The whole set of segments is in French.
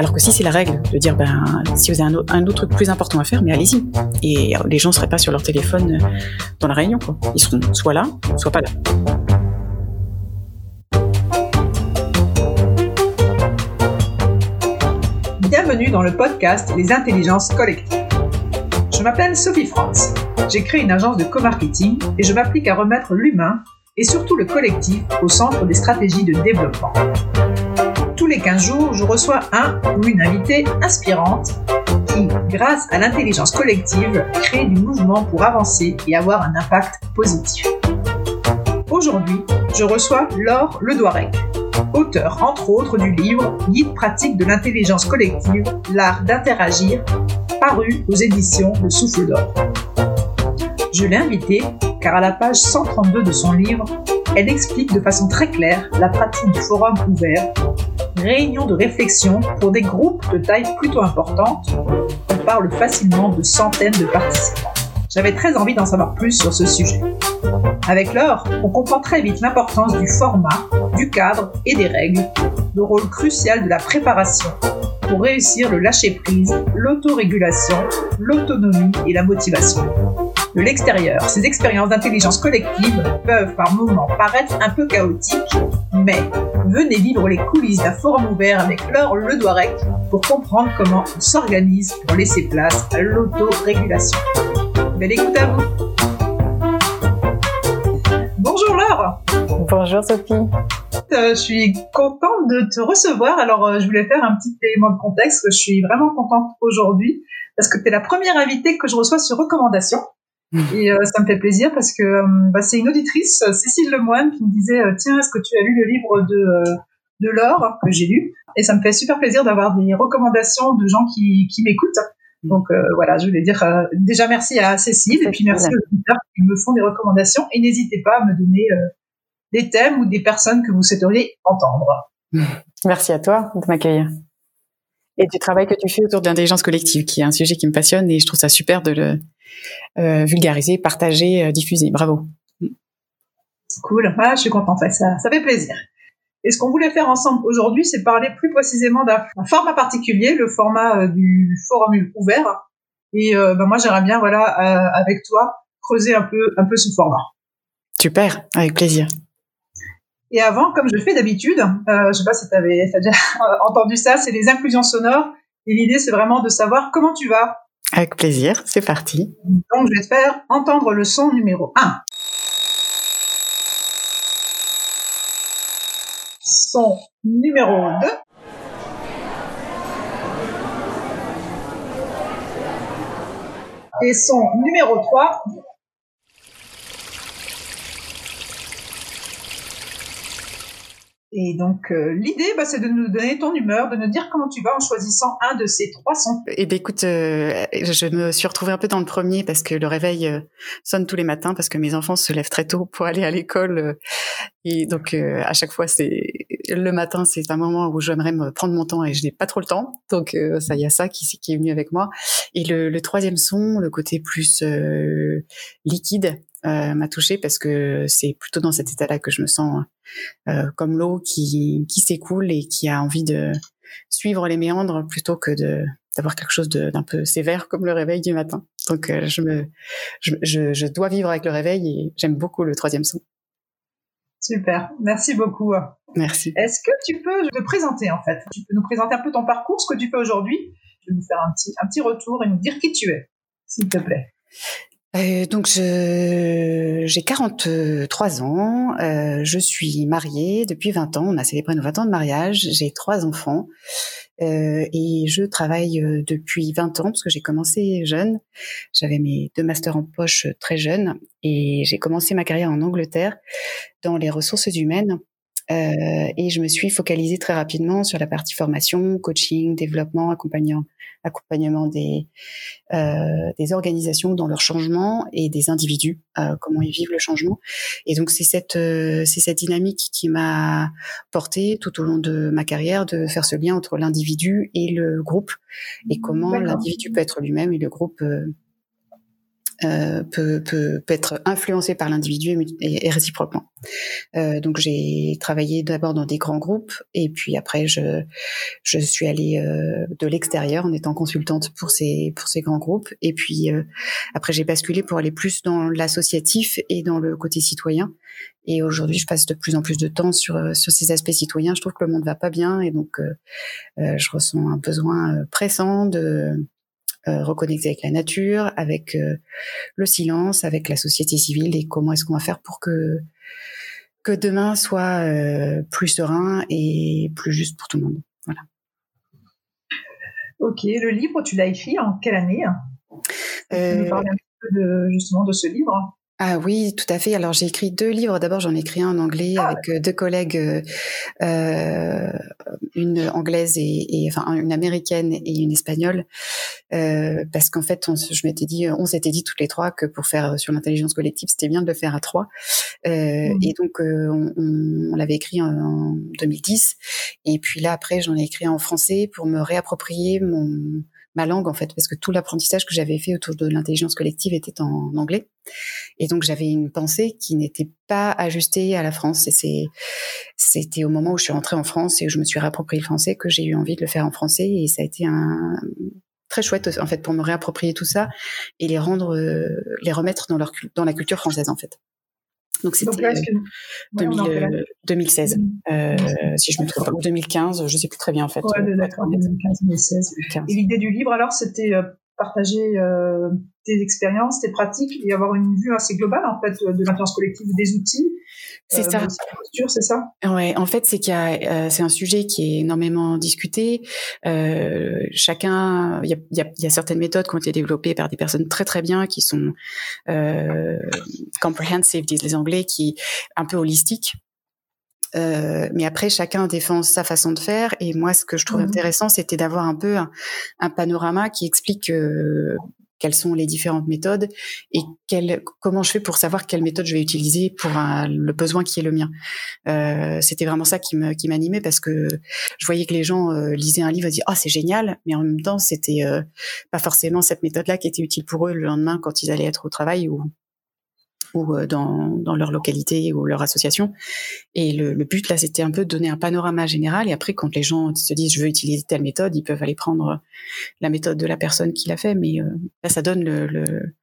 Alors que si c'est la règle, de dire, ben, si vous avez un, autre truc plus important à faire, mais allez-y. Et les gens ne seraient pas sur leur téléphone dans la réunion, quoi. Ils seront soit là, soit pas là. Bienvenue dans le podcast Les intelligences collectives. Je m'appelle Sophie France. J'ai créé une agence de co-marketing et je m'applique à remettre l'humain et surtout le collectif au centre des stratégies de développement. Les 15 jours, je reçois un ou une invitée inspirante qui, grâce à l'intelligence collective, crée du mouvement pour avancer et avoir un impact positif. Aujourd'hui, je reçois Laure Ledouarec, auteur entre autres du livre Guide pratique de l'intelligence collective, l'art d'interagir, paru aux éditions de Souffle d'Or. Je l'ai invitée car à la page 132 de son livre, elle explique de façon très claire la pratique du forum ouvert, réunion de réflexion pour des groupes de taille plutôt importante. On parle facilement de centaines de participants. J'avais très envie d'en savoir plus sur ce sujet. Avec l'heure, on comprend très vite l'importance du format, du cadre et des règles, le rôle crucial de la préparation pour réussir le lâcher-prise, l'autorégulation, l'autonomie et la motivation. De l'extérieur, ces expériences d'intelligence collective peuvent par moments paraître un peu chaotiques, mais venez vivre les coulisses d'un forum ouvert avec Laure Ledouarec pour comprendre comment on s'organise pour laisser place à l'autorégulation. Belle écoute à vous Bonjour Laure Bonjour Sophie euh, je suis contente de te recevoir. Alors, euh, je voulais faire un petit élément de contexte. Je suis vraiment contente aujourd'hui parce que tu es la première invitée que je reçois sur recommandation. Et euh, ça me fait plaisir parce que bah, c'est une auditrice, Cécile Lemoine, qui me disait Tiens, est-ce que tu as lu le livre de, de Laure que j'ai lu Et ça me fait super plaisir d'avoir des recommandations de gens qui, qui m'écoutent. Donc voilà, je voulais dire déjà merci à Cécile et puis merci aux auditeurs qui me font des recommandations et n'hésitez pas à me donner des thèmes ou des personnes que vous souhaiteriez entendre. Merci à toi de m'accueillir. Et du travail que tu fais autour de l'intelligence collective, qui est un sujet qui me passionne et je trouve ça super de le euh, vulgariser, partager, euh, diffuser. Bravo. Cool. Ah, je suis contente. Ça, ça fait plaisir. Et ce qu'on voulait faire ensemble aujourd'hui, c'est parler plus précisément d'un format particulier, le format euh, du forum ouvert. Et ben moi, j'aimerais bien, voilà, avec toi, creuser un peu, un peu ce format. Super, avec plaisir. Et avant, comme je fais d'habitude, euh, je sais pas si tu avais déjà entendu ça, c'est les inclusions sonores. Et l'idée, c'est vraiment de savoir comment tu vas. Avec plaisir, c'est parti. Donc, je vais te faire entendre le son numéro 1. Son numéro 2. Et son numéro 3. Et donc euh, l'idée, bah, c'est de nous donner ton humeur, de nous dire comment tu vas en choisissant un de ces trois sons. Et eh ben écoute, euh, je me suis retrouvée un peu dans le premier parce que le réveil euh, sonne tous les matins parce que mes enfants se lèvent très tôt pour aller à l'école et donc à chaque fois c'est le matin, c'est un moment où j'aimerais me prendre mon temps et je n'ai pas trop le temps. Donc ça, y a ça qui, qui est venu avec moi. Et le, le troisième son, le côté plus liquide, euh, m'a touchée parce que c'est plutôt dans cet état-là que je me sens euh, comme l'eau qui, qui s'écoule et qui a envie de suivre les méandres plutôt que de d'avoir quelque chose d'un peu sévère comme le réveil du matin. Donc euh, je me je, je, je, dois vivre avec le réveil et j'aime beaucoup le troisième son. Super, merci beaucoup. Merci. Est-ce que tu peux te présenter en fait? Tu peux nous présenter un peu ton parcours, ce que tu fais aujourd'hui? Tu peux nous faire un petit un petit retour et nous dire qui tu es, s'il te plaît. Euh, donc j'ai 43 ans, euh, je suis mariée depuis 20 ans, on a célébré nos 20 ans de mariage, j'ai trois enfants euh, et je travaille euh, depuis 20 ans parce que j'ai commencé jeune, j'avais mes deux masters en poche très jeune et j'ai commencé ma carrière en Angleterre dans les ressources humaines euh, et je me suis focalisée très rapidement sur la partie formation, coaching, développement, accompagnement, accompagnement des, euh, des organisations dans leur changement et des individus, euh, comment ils vivent le changement. Et donc c'est cette euh, c'est cette dynamique qui m'a porté tout au long de ma carrière de faire ce lien entre l'individu et le groupe et comment l'individu peut être lui-même et le groupe euh, peut, peut, peut, être influencé par l'individu et, réciproquement. Euh, donc j'ai travaillé d'abord dans des grands groupes et puis après je, je suis allée euh, de l'extérieur en étant consultante pour ces, pour ces grands groupes et puis euh, après j'ai basculé pour aller plus dans l'associatif et dans le côté citoyen. Et aujourd'hui, je passe de plus en plus de temps sur, euh, sur ces aspects citoyens. Je trouve que le monde va pas bien et donc je ressens un besoin pressant de euh, reconnecter avec la nature, avec euh, le silence, avec la société civile et comment est-ce qu'on va faire pour que que demain soit euh, plus serein et plus juste pour tout le monde. Voilà. Ok, le livre, tu l'as écrit en quelle année? Euh, Tu nous parler un peu de, justement de ce livre? Ah oui, tout à fait. Alors j'ai écrit deux livres. D'abord j'en ai écrit un en anglais ah, avec euh, deux collègues, euh, euh, une anglaise et, et, enfin une américaine et une espagnole, euh, parce qu'en fait on, je m'étais dit, on s'était dit toutes les trois que pour faire sur l'intelligence collective c'était bien de le faire à trois. Euh, mmh. Et donc on, on, l'avait écrit en, en 2010. Et puis là après j'en ai écrit en français pour me réapproprier mon ma langue en fait, parce que tout l'apprentissage que j'avais fait autour de l'intelligence collective était en anglais. Et donc j'avais une pensée qui n'était pas ajustée à la France. Et c'était au moment où je suis rentrée en France et où je me suis réapproprié le français que j'ai eu envie de le faire en français. Et ça a été un très chouette en fait pour me réapproprier tout ça et les rendre, euh, les remettre dans leur dans la culture française en fait. Donc c'était 2016, euh, euh, si je me trompe. Pas, ou 2015, je sais plus très bien en fait. Ouais, d'accord, 2015-2016. Et l'idée du livre alors, c'était euh, partager euh, tes expériences, tes pratiques et avoir une vue assez globale en fait de l'intelligence collective, des outils. C'est euh, ça. C'est ça. Ouais, en fait, c'est qu'il y a, euh, c'est un sujet qui est énormément discuté. Euh, chacun, il y a, y, a, y a, certaines méthodes qui ont été développées par des personnes très très bien, qui sont euh, comprehensive, disent les Anglais, qui un peu holistiques. Euh, mais après, chacun défend sa façon de faire. Et moi, ce que je trouve mmh. intéressant, c'était d'avoir un peu un, un, panorama qui explique euh, quelles sont les différentes méthodes et quelle, comment je fais pour savoir quelle méthode je vais utiliser pour un, le besoin qui est le mien. Euh, c'était vraiment ça qui me qui m'animait parce que je voyais que les gens euh, lisaient un livre et disaient ah oh, c'est génial, mais en même temps c'était euh, pas forcément cette méthode-là qui était utile pour eux le lendemain quand ils allaient être au travail ou ou euh, dans, dans, leur localité ou leur association. Et le, le but là, c'était un peu de donner un panorama général. Et après, quand les gens se disent je veux utiliser telle méthode, ils peuvent aller prendre la méthode de la personne qui l'a fait. Mais euh, là, ça donne le, le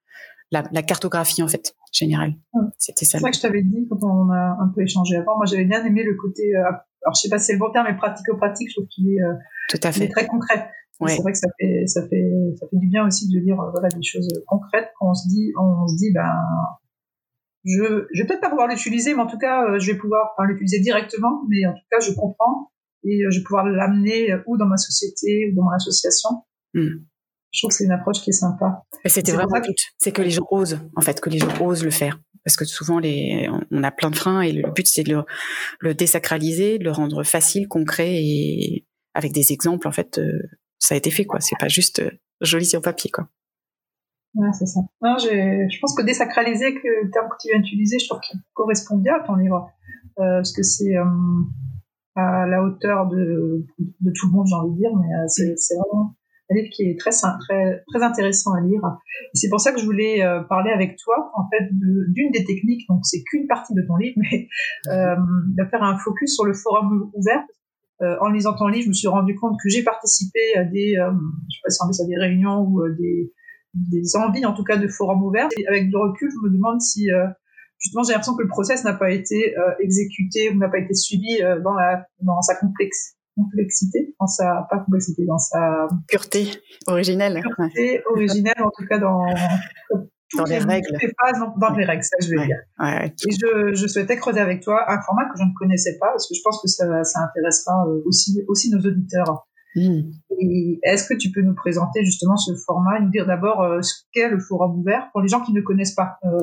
la, la, cartographie en fait générale. C'était ça. C'est ça que je t'avais dit quand on a un peu échangé avant. Moi, j'avais bien aimé le côté. Euh, alors, je sais pas si c'est le bon terme, mais pratico-pratique. Je trouve qu'il est, Tout à fait. Est très concret. Ouais. C'est vrai que ça fait, ça fait, ça fait du bien aussi de lire voilà des choses concrètes quand on se dit, on se dit ben je, je vais peut-être pas pouvoir l'utiliser, mais en tout cas, euh, je vais pouvoir l'utiliser directement, mais en tout cas, je comprends et euh, je vais pouvoir l'amener euh, ou dans ma société ou dans mon association. Hmm. Je trouve que c'est une approche qui est sympa. C'était vraiment c'est que les gens osent, en fait, que les gens osent le faire. Parce que souvent, les, on a plein de freins et le but, c'est de le, le, désacraliser, de le rendre facile, concret et avec des exemples, en fait, ça a été fait, quoi. C'est pas juste joli sur papier, quoi. Ouais, c'est ça. Non, je pense que désacraliser, que le terme que tu viens d'utiliser, je trouve qu'il correspond bien à ton livre. Euh, parce que c'est euh, à la hauteur de, de tout le monde, j'ai envie de dire, mais euh, c'est vraiment un livre qui est très, très, très intéressant à lire. C'est pour ça que je voulais euh, parler avec toi, en fait, d'une des techniques, donc c'est qu'une partie de ton livre, mais euh, de faire un focus sur le forum ouvert. Euh, en lisant ton livre, je me suis rendu compte que j'ai participé à des, je sais pas si on à des réunions ou des, des envies en tout cas de forum ouvert. Et avec du recul, je me demande si euh, justement j'ai l'impression que le process n'a pas été euh, exécuté ou n'a pas été suivi euh, dans la dans sa complexe complexité, dans sa pas complexité, dans sa pureté originelle. Pureté originelle en tout cas dans dans les, règles. phases, dans, les règles, ça je veux dire. Ouais, Et je, je, souhaitais creuser avec toi un format que je ne connaissais pas, parce que je pense que ça, ça intéressera aussi, aussi nos auditeurs. Est-ce que tu peux nous présenter justement ce format, nous dire d'abord euh, ce qu'est le forum ouvert pour les gens qui ne connaissent pas euh,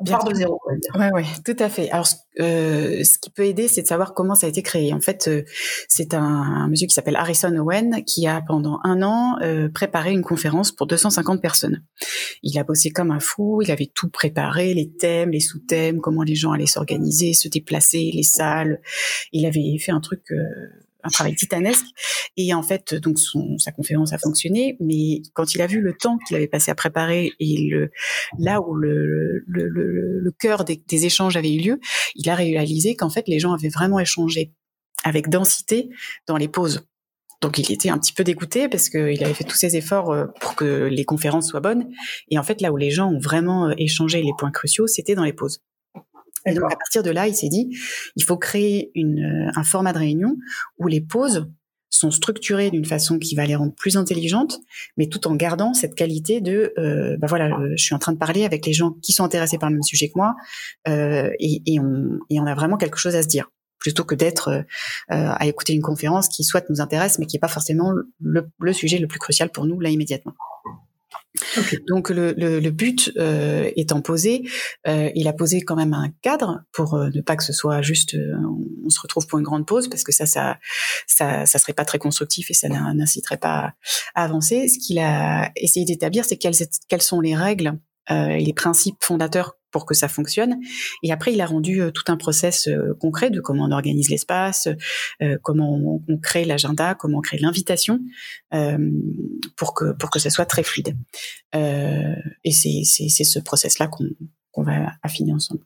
On part de zéro, dire. Ouais, tout à fait. Alors, euh, ce qui peut aider, c'est de savoir comment ça a été créé. En fait, euh, c'est un, un, monsieur qui s'appelle Harrison Owen qui a pendant un an préparé une conférence pour 250 personnes. Il a bossé comme un fou, il avait tout préparé, les thèmes, les sous-thèmes, comment les gens allaient s'organiser, se déplacer, les salles. Il avait fait un truc un travail titanesque. Et en fait, donc sa conférence a fonctionné, mais quand il a vu le temps qu'il avait passé à préparer et là où le cœur des, des échanges avait eu lieu, il a réalisé qu'en fait les gens avaient vraiment échangé avec densité dans les pauses. Donc il était un petit peu dégoûté parce qu'il avait fait tous ses efforts euh, pour que les conférences soient bonnes. Et en fait, là où les gens ont vraiment euh, échangé les points cruciaux, c'était dans les pauses. Et donc à partir de là, il s'est dit, il faut créer une, euh, un format de réunion où les pauses sont structurées d'une façon qui va les rendre plus intelligentes, mais tout en gardant cette qualité de, euh, bah voilà, je suis en train de parler avec les gens qui sont intéressés par le même sujet que moi, euh, et, et, on, et on a vraiment quelque chose à se dire plutôt que d'être euh, à écouter une conférence qui soit nous intéresse, mais qui n'est pas forcément le, le, sujet le plus crucial pour nous là immédiatement. Donc le, le, le but euh, étant posé, euh, il a posé quand même un cadre pour euh, ne pas que ce soit juste euh, on, se retrouve pour une grande pause parce que ça ça ça, ça serait pas très constructif et ça n'inciterait pas à avancer. Ce qu'il a essayé d'établir, c'est quelles, quelles sont les règles euh, et les principes fondateurs pour que ça fonctionne. Et après, il a rendu euh, tout un process euh, concret de comment on organise l'espace, euh, comment on, crée l'agenda, comment on crée l'invitation pour que pour que ça soit très fluide. et c'est ce process là qu'on qu'on va affiner ensemble.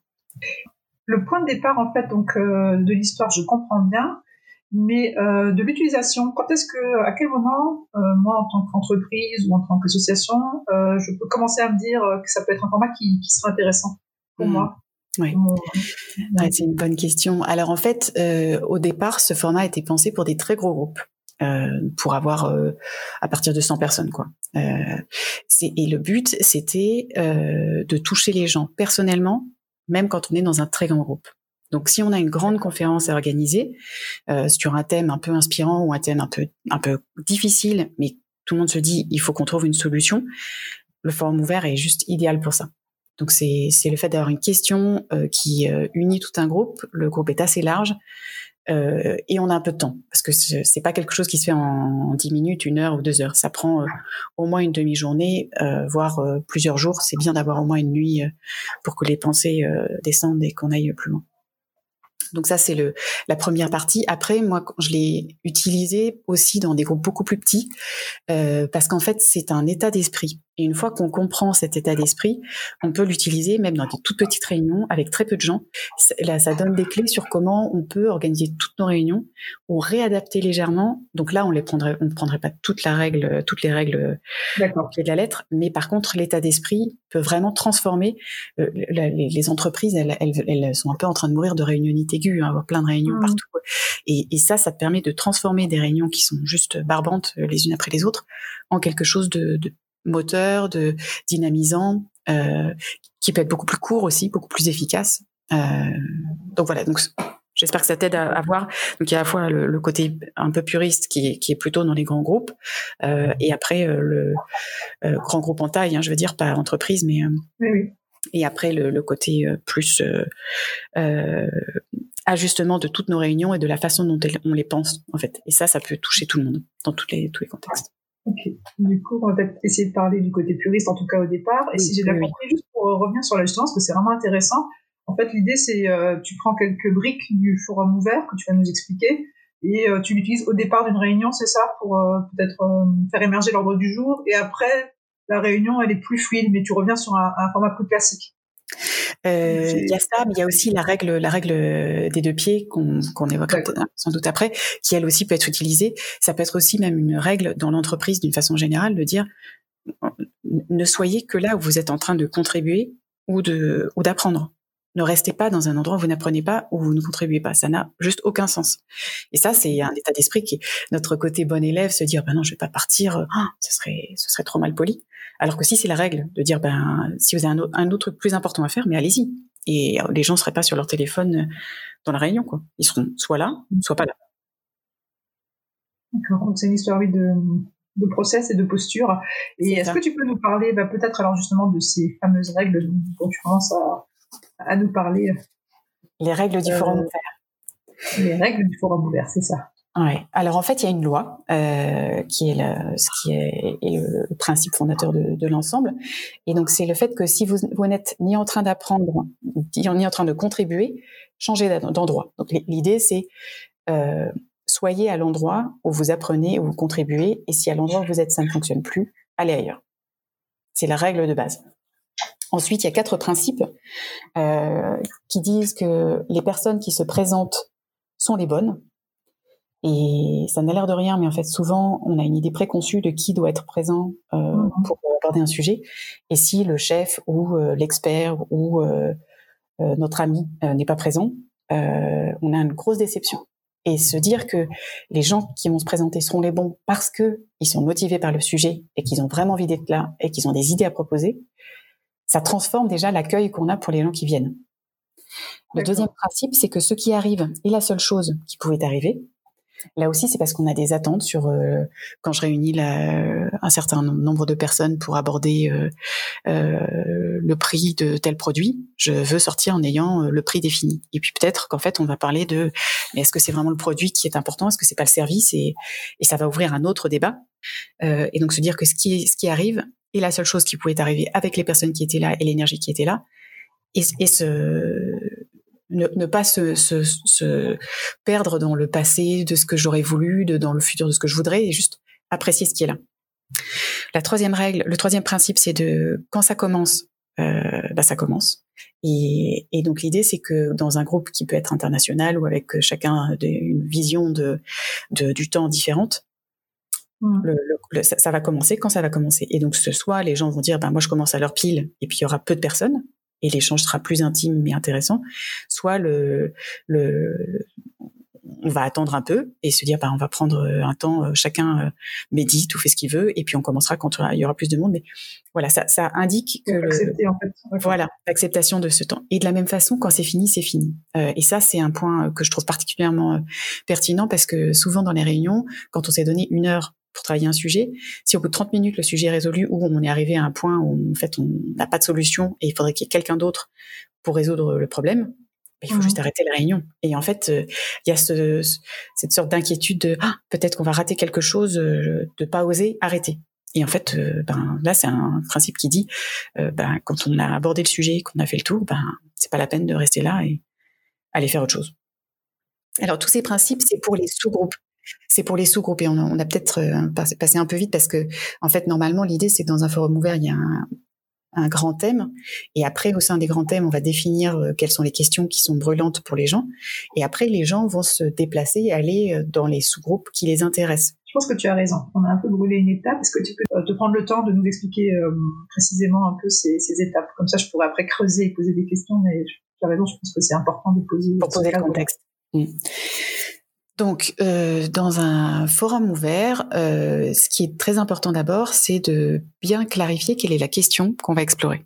Le point de départ en fait donc de l'histoire, je comprends bien mais euh, de l'utilisation. Quand est-ce que, à quel moment, euh, moi en tant qu'entreprise ou en tant qu'association, euh, je peux commencer à me dire que ça peut être un format qui, qui serait intéressant pour mmh. moi? Oui, ouais, c'est une bonne question. Alors en fait, euh, au départ, ce format était pensé pour des très gros groupes. Euh, pour avoir euh, à partir de 100 personnes quoi. et le but c'était de toucher les gens personnellement, même quand on est dans un très grand groupe. Donc, si on a une grande conférence à organiser euh, sur un thème un peu inspirant ou un thème un peu un peu difficile, mais tout le monde se dit il faut qu'on trouve une solution, le forum ouvert est juste idéal pour ça. Donc, c'est c'est le fait d'avoir une question euh, qui euh, unit tout un groupe. Le groupe est assez large. Euh, et on a un peu de temps parce que c'est pas quelque chose qui se fait en, dix minutes, une heure ou deux heures. Ça prend au moins une demi-journée, voire plusieurs jours. C'est bien d'avoir au moins une nuit pour que les pensées descendent et qu'on aille plus loin. Donc ça, c'est le la première partie. Après, moi, je l'ai utilisé aussi dans des groupes beaucoup plus petits euh, parce qu'en fait, c'est un état d'esprit. Et une fois qu'on comprend cet état d'esprit, on peut l'utiliser même dans des toutes petites réunions avec très peu de gens. Là, ça donne des clés sur comment on peut organiser toutes nos réunions ou réadapter légèrement. Donc là, on les prendrait, on ne prendrait pas toute la règle, toutes les règles pied de la lettre, mais par contre, l'état d'esprit peut vraiment transformer euh, les, entreprises. Elles, elles, sont un peu en train de mourir de réunionnité aiguë, hein, avoir plein de réunions mmh. partout. Et, et ça, ça permet de transformer des réunions qui sont juste barbantes euh, les unes après les autres en quelque chose de, de moteur, de dynamisant, euh, qui peut être beaucoup plus court aussi, beaucoup plus efficace. Euh, donc voilà, donc j'espère que ça t'aide à, voir. Donc il y a à la fois le, côté un peu puriste qui est, qui est plutôt dans les grands groupes, euh, et après le grand groupe en taille, hein, je veux dire pas entreprise, mais oui. et après le, le côté plus ajustement de toutes nos réunions et de la façon dont on les pense en fait. Et ça, ça peut toucher tout le monde dans tous les tous les contextes. Ok. Du coup, on va peut-être essayer de parler du côté puriste, en tout cas au départ. Et si j'ai bien compris, juste pour revenir sur la parce que c'est vraiment intéressant. En fait, l'idée, c'est euh, tu prends quelques briques du forum ouvert que tu vas nous expliquer et euh, tu l'utilises au départ d'une réunion, c'est ça, pour euh, peut-être euh, faire émerger l'ordre du jour. Et après, la réunion, elle est plus fluide, mais tu reviens sur un, un format plus classique. Euh, il y a ça, mais il y a aussi la règle, la règle des deux pieds qu'on évoquera sans doute après, qui elle aussi peut être utilisée. Ça peut être aussi même une règle dans l'entreprise d'une façon générale de dire ne soyez que là où vous êtes en train de contribuer ou de ou d'apprendre. Ne restez pas dans un endroit où vous n'apprenez pas, où vous ne contribuez pas. Ça n'a juste aucun sens. Et ça, c'est un état d'esprit qui est notre côté bon élève, se dire, ben non, je vais pas partir, oh, ce serait, ce serait trop mal poli. Alors que si c'est la règle de dire, ben, si vous avez un, autre truc plus important à faire, mais allez-y. Et les gens seraient pas sur leur téléphone dans la réunion, quoi. Ils seront soit là, soit pas là. D'accord. Donc c'est une histoire, oui, de, de process et de posture. Et est-ce que tu peux nous parler, bah, peut-être alors justement de ces fameuses règles dont tu commences à, à nous parler? Les règles du forum euh, ouvert. Les règles du forum ouvert, c'est ça. Alors en fait, il y a une loi euh, qui est le, principe fondateur de, l'ensemble, et donc c'est le fait que si vous, vous n'êtes ni en train d'apprendre ni en train de contribuer, changez d'endroit. Donc l'idée c'est euh, soyez à l'endroit où vous apprenez, où vous contribuez, et si à l'endroit où vous êtes ça ne fonctionne plus, allez ailleurs. C'est la règle de base. Ensuite, il y a quatre principes euh, qui disent que les personnes qui se présentent sont les bonnes. Et ça n'a l'air de rien, mais en fait, souvent, on a une idée préconçue de qui doit être présent euh, mhm. pour aborder un sujet. Et si le chef ou euh, l'expert ou euh, euh, notre ami n'est pas présent, on a une grosse déception. Et se dire que les gens qui vont se présenter seront les bons parce que ils sont motivés par le sujet et qu'ils ont vraiment envie d'être là et qu'ils ont des idées à proposer, ça transforme déjà l'accueil qu'on a pour les gens qui viennent. Le deuxième principe, c'est que ce qui arrive est la seule chose qui pouvait arriver. Là aussi, c'est parce qu'on a des attentes sur euh, quand je réunis la, un certain nombre de personnes pour aborder euh, euh, le prix de tel produit. Je veux sortir en ayant le prix défini. Et puis peut-être qu'en fait, on va parler de mais est-ce que c'est vraiment le produit qui est important? Est-ce que c'est pas le service? Et, et ça va ouvrir un autre débat. et donc se dire que ce qui, ce qui arrive est la seule chose qui pouvait arriver avec les personnes qui étaient là et l'énergie qui était là. Et, et ce, ne, pas se, se, se, perdre dans le passé de ce que j'aurais voulu, de, dans le futur de ce que je voudrais, et juste apprécier ce qui est là. La troisième règle, le troisième principe, c'est de quand ça commence, euh, bah ça commence. Et, et donc l'idée, c'est que dans un groupe qui peut être international ou avec chacun une vision de, de du temps différente, mmh. le, le, ça, ça, va commencer quand ça va commencer. Et donc ce soir, les gens vont dire, ben moi je commence à leur pile, et puis il y aura peu de personnes et l'échange sera plus intime mais intéressant, soit le, le on va attendre un peu et se dire bah on va prendre euh, un temps euh, chacun euh, médite ou fait ce qu'il veut et puis on commencera quand il y aura plus de monde. Mais voilà ça ça indique que le, en fait. voilà l'acceptation de ce temps. Et de la même façon quand c'est fini c'est fini. Et ça c'est un point que je trouve particulièrement pertinent parce que souvent dans les réunions quand on s'est donné une heure pour travailler un sujet. Si au bout de 30 minutes, le sujet est résolu ou on est arrivé à un point où en fait on n'a pas de solution et il faudrait qu'il y ait quelqu'un d'autre pour résoudre le problème, ben, il faut mmh juste arrêter la réunion. Et en fait, euh, il y a ce, cette sorte d'inquiétude de ah, peut-être qu'on va rater quelque chose, euh, de pas oser arrêter. Et en fait, euh, ben là, c'est un principe qui dit, ben quand on a abordé le sujet, qu'on a fait le tour, ben c'est pas la peine de rester là et aller faire autre chose. Alors tous ces principes, c'est pour les sous-groupes c'est pour les sous-groupes et on, a peut-être euh, passé un peu vite parce que en fait normalement l'idée c'est que dans un forum ouvert il y a un, grand thème et après au sein des grands thèmes on va définir euh, quelles sont les questions qui sont brûlantes pour les gens et après les gens vont se déplacer et aller euh, dans les sous-groupes qui les intéressent. Je pense que tu as raison. On a un peu brûlé une étape. Est-ce que tu peux te prendre le temps de nous expliquer précisément un peu ces, étapes? Comme ça, je pourrais après creuser et poser des questions. Mais tu as raison, je pense que c'est important de poser. Pour poser le contexte. Mmh. Donc, euh, dans un forum ouvert, euh, ce qui est très important d'abord, c'est de bien clarifier quelle est la question qu'on va explorer.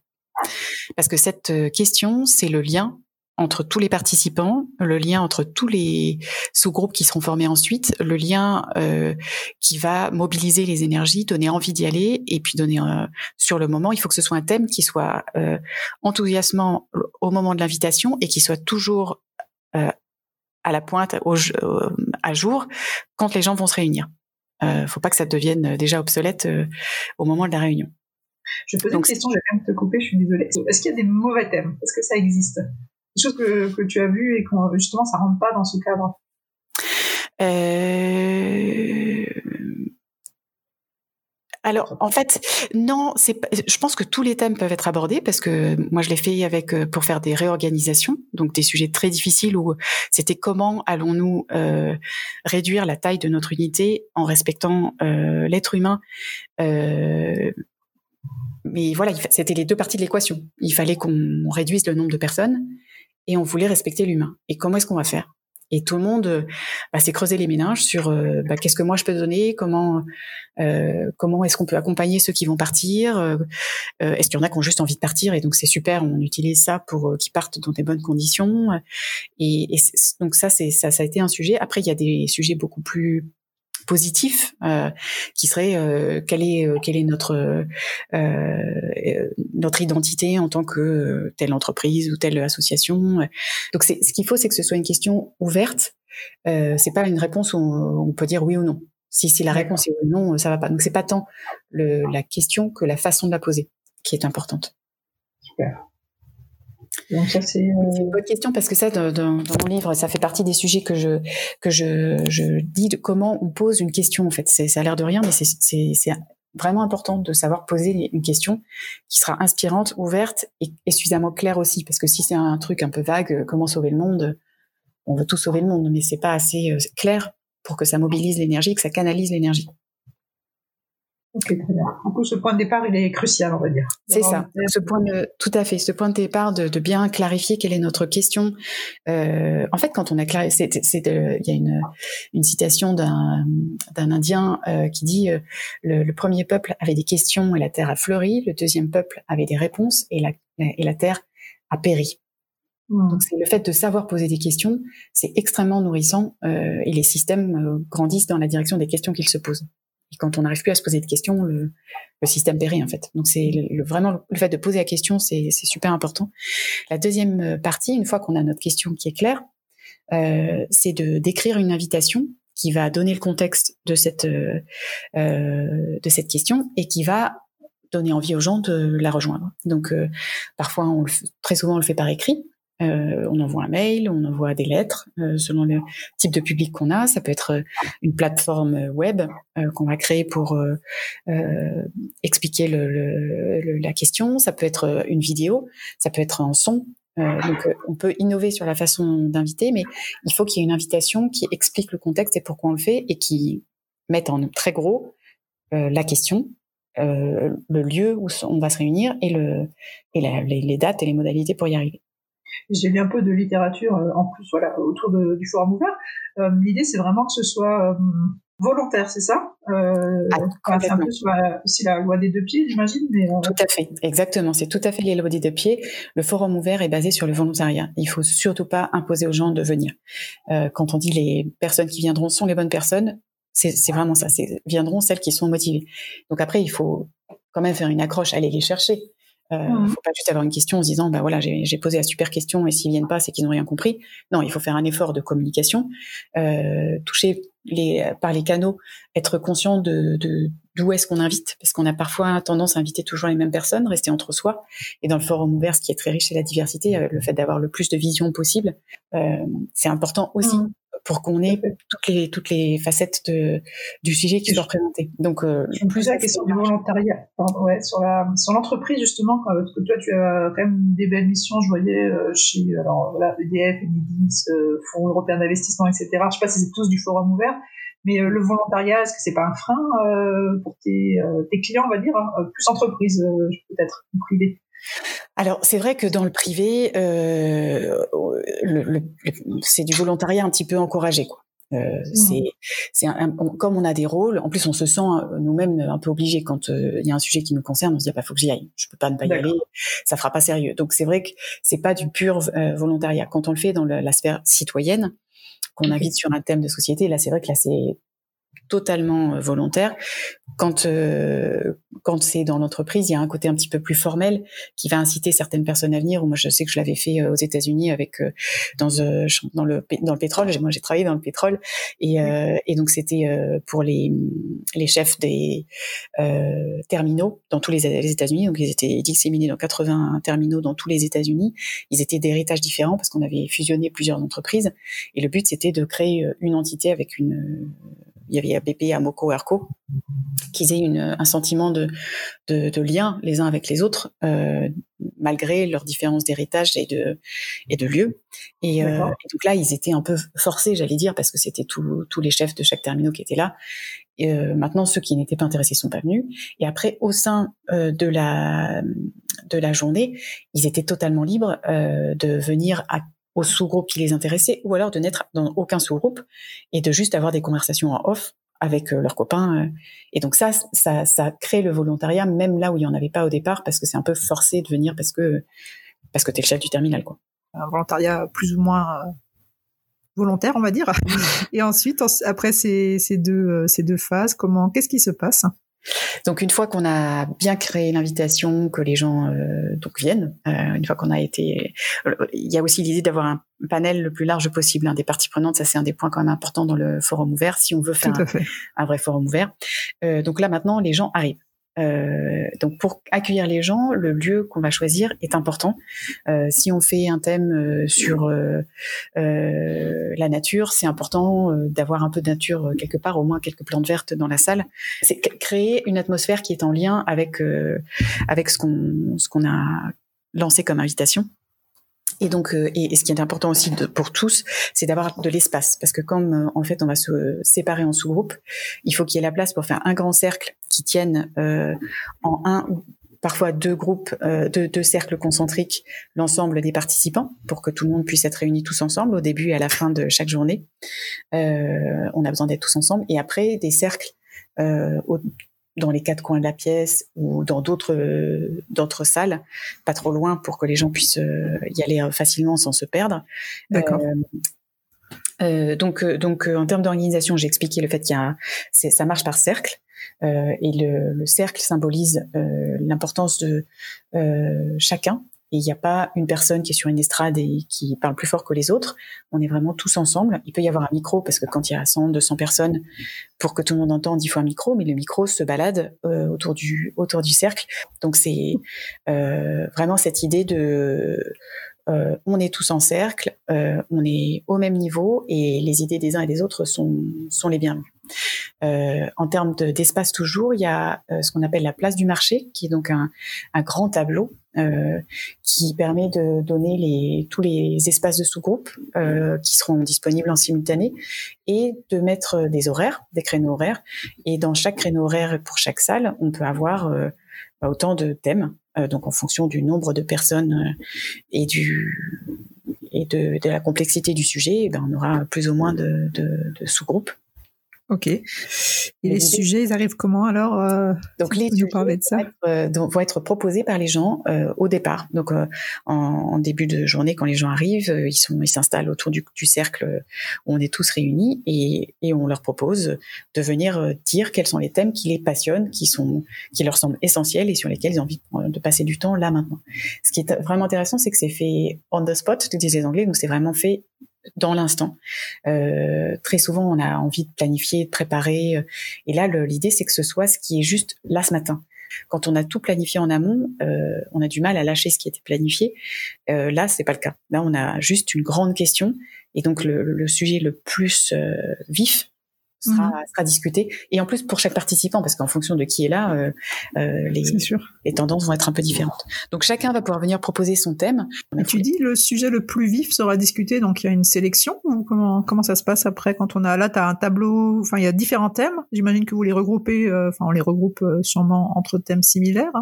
Parce que cette euh, question, c'est le lien entre tous les participants, le lien entre tous les sous-groupes qui seront formés ensuite, le lien euh, qui va mobiliser les énergies, donner envie d'y aller, et puis donner euh, sur le moment. Il faut que ce soit un thème qui soit euh, enthousiasmant au moment de l'invitation et qui soit toujours à la pointe, au, à jour, quand les gens vont se réunir. Euh, faut pas que ça devienne déjà obsolète euh, au moment de la réunion. Je pose une question, je vais quand même te couper, je suis désolée. Est-ce qu'il y a des mauvais thèmes? Est-ce que ça existe? Des choses que, que tu as vues et que justement ça rentre pas dans ce cadre? Euh... Alors, en fait, non, c'est. Je pense que tous les thèmes peuvent être abordés parce que moi, je l'ai fait avec euh, pour faire des réorganisations, donc des sujets très difficiles où c'était comment allons-nous euh, réduire la taille de notre unité en respectant euh, l'être humain. Euh, mais voilà, c'était les deux parties de l'équation. Il fallait qu'on réduise le nombre de personnes et on voulait respecter l'humain. Et comment est-ce qu'on va faire? Et tout le monde euh, bah, s'est creusé les méninges sur euh, bah, qu'est-ce que moi je peux donner, comment euh, comment est-ce qu'on peut accompagner ceux qui vont partir, euh, est-ce qu'il y en a qui ont juste envie de partir? Et donc c'est super, on utilise ça pour qu'ils partent dans des bonnes conditions. Et, et donc ça c'est ça, ça a été un sujet. Après il y a des sujets beaucoup plus positif euh, qui serait euh, quelle est euh, quelle est notre notre identité en tant que telle entreprise ou telle association. Donc c'est ce qu'il faut c'est que ce soit une question ouverte. C'est pas une réponse où on peut dire oui ou non. Si si la réponse est non ça va pas. Donc c'est pas tant le, la question que la façon de la poser qui est importante. Super Ça c'est une bonne question parce que ça dans, mon livre ça fait partie des sujets que je que je, je dis de comment on pose une question en fait. Ça a l'air de rien mais c'est vraiment important de savoir poser une question qui sera inspirante, ouverte et, et suffisamment claire aussi parce que si c'est un truc un peu vague, comment sauver le monde, on veut tout sauver le monde mais c'est pas assez clair pour que ça mobilise l'énergie, que ça canalise l'énergie. Ok, très bien. Du coup, ce point de départ, il est crucial, on va dire. C'est ça. Ce point de, tout à fait. Ce point de départ de, de bien clarifier quelle est notre question. Euh, en fait, quand on a clarifié, c'est, il y a une, une citation d'un, d'un Indien euh, qui dit euh, le, le, premier peuple avait des questions et la terre a fleuri. Le deuxième peuple avait des réponses et la, et la terre a péri. Hmm. Donc, c'est le fait de savoir poser des questions, c'est extrêmement nourrissant euh, et les systèmes euh, grandissent dans la direction des questions qu'ils se posent. Et quand on n'arrive plus à se poser de questions, le, le système périt en fait. Donc c'est le, vraiment le fait de poser la question, c'est super important. La deuxième euh, partie, une fois qu'on a notre question qui est claire, euh, c'est de d'écrire une invitation qui va donner le contexte de cette euh, euh, de cette question et qui va donner envie aux gens de la rejoindre. Donc euh, parfois, on le, très souvent, on le fait par écrit. Euh, on envoie un mail, on envoie des lettres euh, selon le type de public qu'on a. Ça peut être euh, une plateforme web qu'on va créer pour expliquer la question. Ça peut être une vidéo, ça peut être en son. donc on peut innover sur la façon d'inviter, mais il faut qu'il y ait une invitation qui explique le contexte et pourquoi on le fait et qui mette en très gros la question, le lieu où on va se réunir et, le, et les dates et les modalités pour y arriver. J'ai lu un peu de littérature euh, en plus voilà autour de, du forum ouvert. Euh, L'idée c'est vraiment que ce soit euh, volontaire, c'est ça? Euh, ah, C'est un peu sur la, aussi la loi des deux pieds, j'imagine. Mais euh, Tout à fait, exactement. C'est tout à fait les lois des deux pieds. Le forum ouvert est basé sur le volontariat. Il faut surtout pas imposer aux gens de venir. Euh, quand on dit les personnes qui viendront sont les bonnes personnes, c'est vraiment ça. Viendront celles qui sont motivées. Donc après, il faut quand même faire une accroche, aller les chercher. Euh, mmh. faut pas juste avoir une question en se disant, bah voilà, j'ai posé la super question et s'ils viennent pas, c'est qu'ils n'ont rien compris. Non, il faut faire un effort de communication, euh, toucher les, par les canaux, être conscient de d'où est-ce qu'on invite, parce qu'on a parfois tendance à inviter toujours les mêmes personnes, rester entre soi. Et dans le forum ouvert, ce qui est très riche, c'est la diversité, euh, le fait d'avoir le plus de visions possible. Euh, c'est important aussi mmh pour qu'on ait toutes les toutes les facettes de, du sujet qui sont représentées. Donc euh, plus la question du volontariat. ouais, sur la sur l'entreprise justement, parce que toi tu as quand même des belles missions. Je voyais euh, chez alors voilà EDF, Enedis, euh, Fonds européen d'investissement, etc. Je sais pas si c'est tous du forum ouvert, mais euh, le volontariat, est-ce que c'est pas un frein euh, pour tes, tes clients, on va dire, hein, plus entreprise peut-être privée? Alors c'est vrai que dans le privé, euh, le, c'est du volontariat un petit peu encouragé, quoi. Euh, mmh. C'est, comme on a des rôles. En plus, on se sent euh, nous-mêmes un peu obligés quand euh, il y a un sujet qui nous concerne. On se dit, ah, bah, faut que j'y aille. Je peux pas ne pas y aller. Ça fera pas sérieux. Donc, c'est vrai que c'est pas du pur euh, volontariat. Quand on le fait dans la sphère citoyenne, qu'on invite sur un thème de société, là, c'est vrai que là, c'est totalement volontaire. Quand euh, quand c'est dans l'entreprise, il y a un côté un petit peu plus formel qui va inciter certaines personnes à venir. Moi, je sais que je l'avais fait euh, aux États-Unis avec euh, dans dans le dans le pétrole. Moi, j'ai travaillé dans le pétrole et et donc c'était pour les les chefs des terminaux dans tous les, les États-Unis. Donc ils étaient disséminés dans 80 terminaux dans tous les États-Unis. Ils étaient d'héritage différents parce qu'on avait fusionné plusieurs entreprises et le but c'était de créer une entité avec une il y avait BP, Amoco, Arco, qu'ils aient une, un sentiment de, de, de, lien les uns avec les autres, euh, malgré leurs différences d'héritage et de, et de lieu. Et, euh, et, donc là, ils étaient un peu forcés, j'allais dire, parce que c'était tous les chefs de chaque terminal qui étaient là. Et euh, maintenant, ceux qui n'étaient pas intéressés sont pas venus. Et après, au sein euh, de la de la journée, ils étaient totalement libres euh, de venir à au sous-groupe qui les intéressait, ou alors de n'être dans aucun sous-groupe et de juste avoir des conversations en off avec euh, leurs copains. Euh. Et donc ça, ça, ça crée le volontariat même là où il n'y en avait pas au départ parce que c'est un peu forcé de venir parce que parce que t'es le chef du terminal, quoi. Un volontariat plus ou moins euh, volontaire, on va dire. Et ensuite, après ces, ces deux ces deux phases, comment, qu'est-ce qui se passe? Donc une fois qu'on a bien créé l'invitation, que les gens euh, donc viennent, euh, une fois qu'on a été, euh, il y a aussi l'idée d'avoir un panel le plus large possible hein, des parties prenantes. Ça c'est un des points quand même importants dans le forum ouvert si on veut faire un, vrai forum ouvert. donc là maintenant les gens arrivent. Euh, donc pour accueillir les gens, le lieu qu'on va choisir est important. Euh, si on fait un thème euh, sur euh, euh, la nature, c'est important d'avoir un peu de nature quelque part, au moins quelques plantes vertes dans la salle. C'est créer une atmosphère qui est en lien avec avec ce qu'on ce qu'on a lancé comme invitation. Et donc, et, ce qui est important aussi pour tous, c'est d'avoir de l'espace, parce que comme en fait on va se séparer en sous-groupes, il faut qu'il y ait la place pour faire un grand cercle qui tiennent euh, en un ou parfois deux groupes, euh, deux, deux, cercles concentriques, l'ensemble des participants, pour que tout le monde puisse être réuni tous ensemble au début et à la fin de chaque journée. Euh, on a besoin d'être tous ensemble. Et après, des cercles euh, dans les quatre coins de la pièce ou dans d'autres d'autres salles, pas trop loin pour que les gens puissent y aller facilement sans se perdre. D'accord. Donc, donc en termes d'organisation, j'ai expliqué le fait qu'il y a, ça marche par cercle. Euh, et le, le, cercle symbolise euh, l'importance de euh, chacun. Et il n'y a pas une personne qui est sur une estrade et qui parle plus fort que les autres. On est vraiment tous ensemble. Il peut y avoir un micro parce que quand il y a 100, 200 personnes, pour que tout le monde entende, il faut un micro, mais le micro se balade autour du cercle. Donc c'est vraiment cette idée de on est tous en cercle, on est au même niveau et les idées des uns et des autres sont les bienvenues. Euh, en termes d'espace toujours, il y a euh, ce qu'on appelle la place du marché, qui est donc un, grand tableau euh, qui permet de donner tous les espaces de sous-groupe qui seront disponibles en simultané et de mettre des horaires, des créneaux horaires. Et dans chaque créneau horaire pour chaque salle, on peut avoir bah, autant de thèmes donc en fonction du nombre de personnes et de, la complexité du sujet, eh ben on aura plus ou moins de sous-groupes. Ok. Et les sujets, ils arrivent comment alors euh, Donc les sujets de ça vont, être, euh, vont être proposés par les gens euh, au départ. Donc euh, en, en, début de journée, quand les gens arrivent, ils sont, ils s'installent autour du, du, cercle où on est tous réunis et, et on leur propose de venir dire quels sont les thèmes qui les passionnent, qui sont, qui leur semblent essentiels et sur lesquels ils ont envie de, de passer du temps là maintenant. Ce qui est vraiment intéressant, c'est que c'est fait on the spot, tu disent les Anglais, donc c'est vraiment fait dans l'instant. Euh, très souvent, on a envie de planifier, de préparer. Euh, et là, l'idée, c'est que ce soit ce qui est juste là ce matin. Quand on a tout planifié en amont, euh, on a du mal à lâcher ce qui était planifié. Euh, là, c'est pas le cas. Là, on a juste une grande question. Et donc, le, le sujet le plus euh, vif, sera, mmh. sera discuté. Et en plus pour chaque participant, parce qu'en fonction de qui est là, euh, euh, les, les tendances vont être un peu différentes. Donc chacun va pouvoir venir proposer son thème. Et tu dis le sujet le plus vif sera discuté, donc il y a une sélection ou comment comment ça se passe après quand on a là tu as un tableau, enfin il y a différents thèmes. J'imagine que vous les regroupez, euh, enfin on les regroupe euh, sûrement entre thèmes similaires.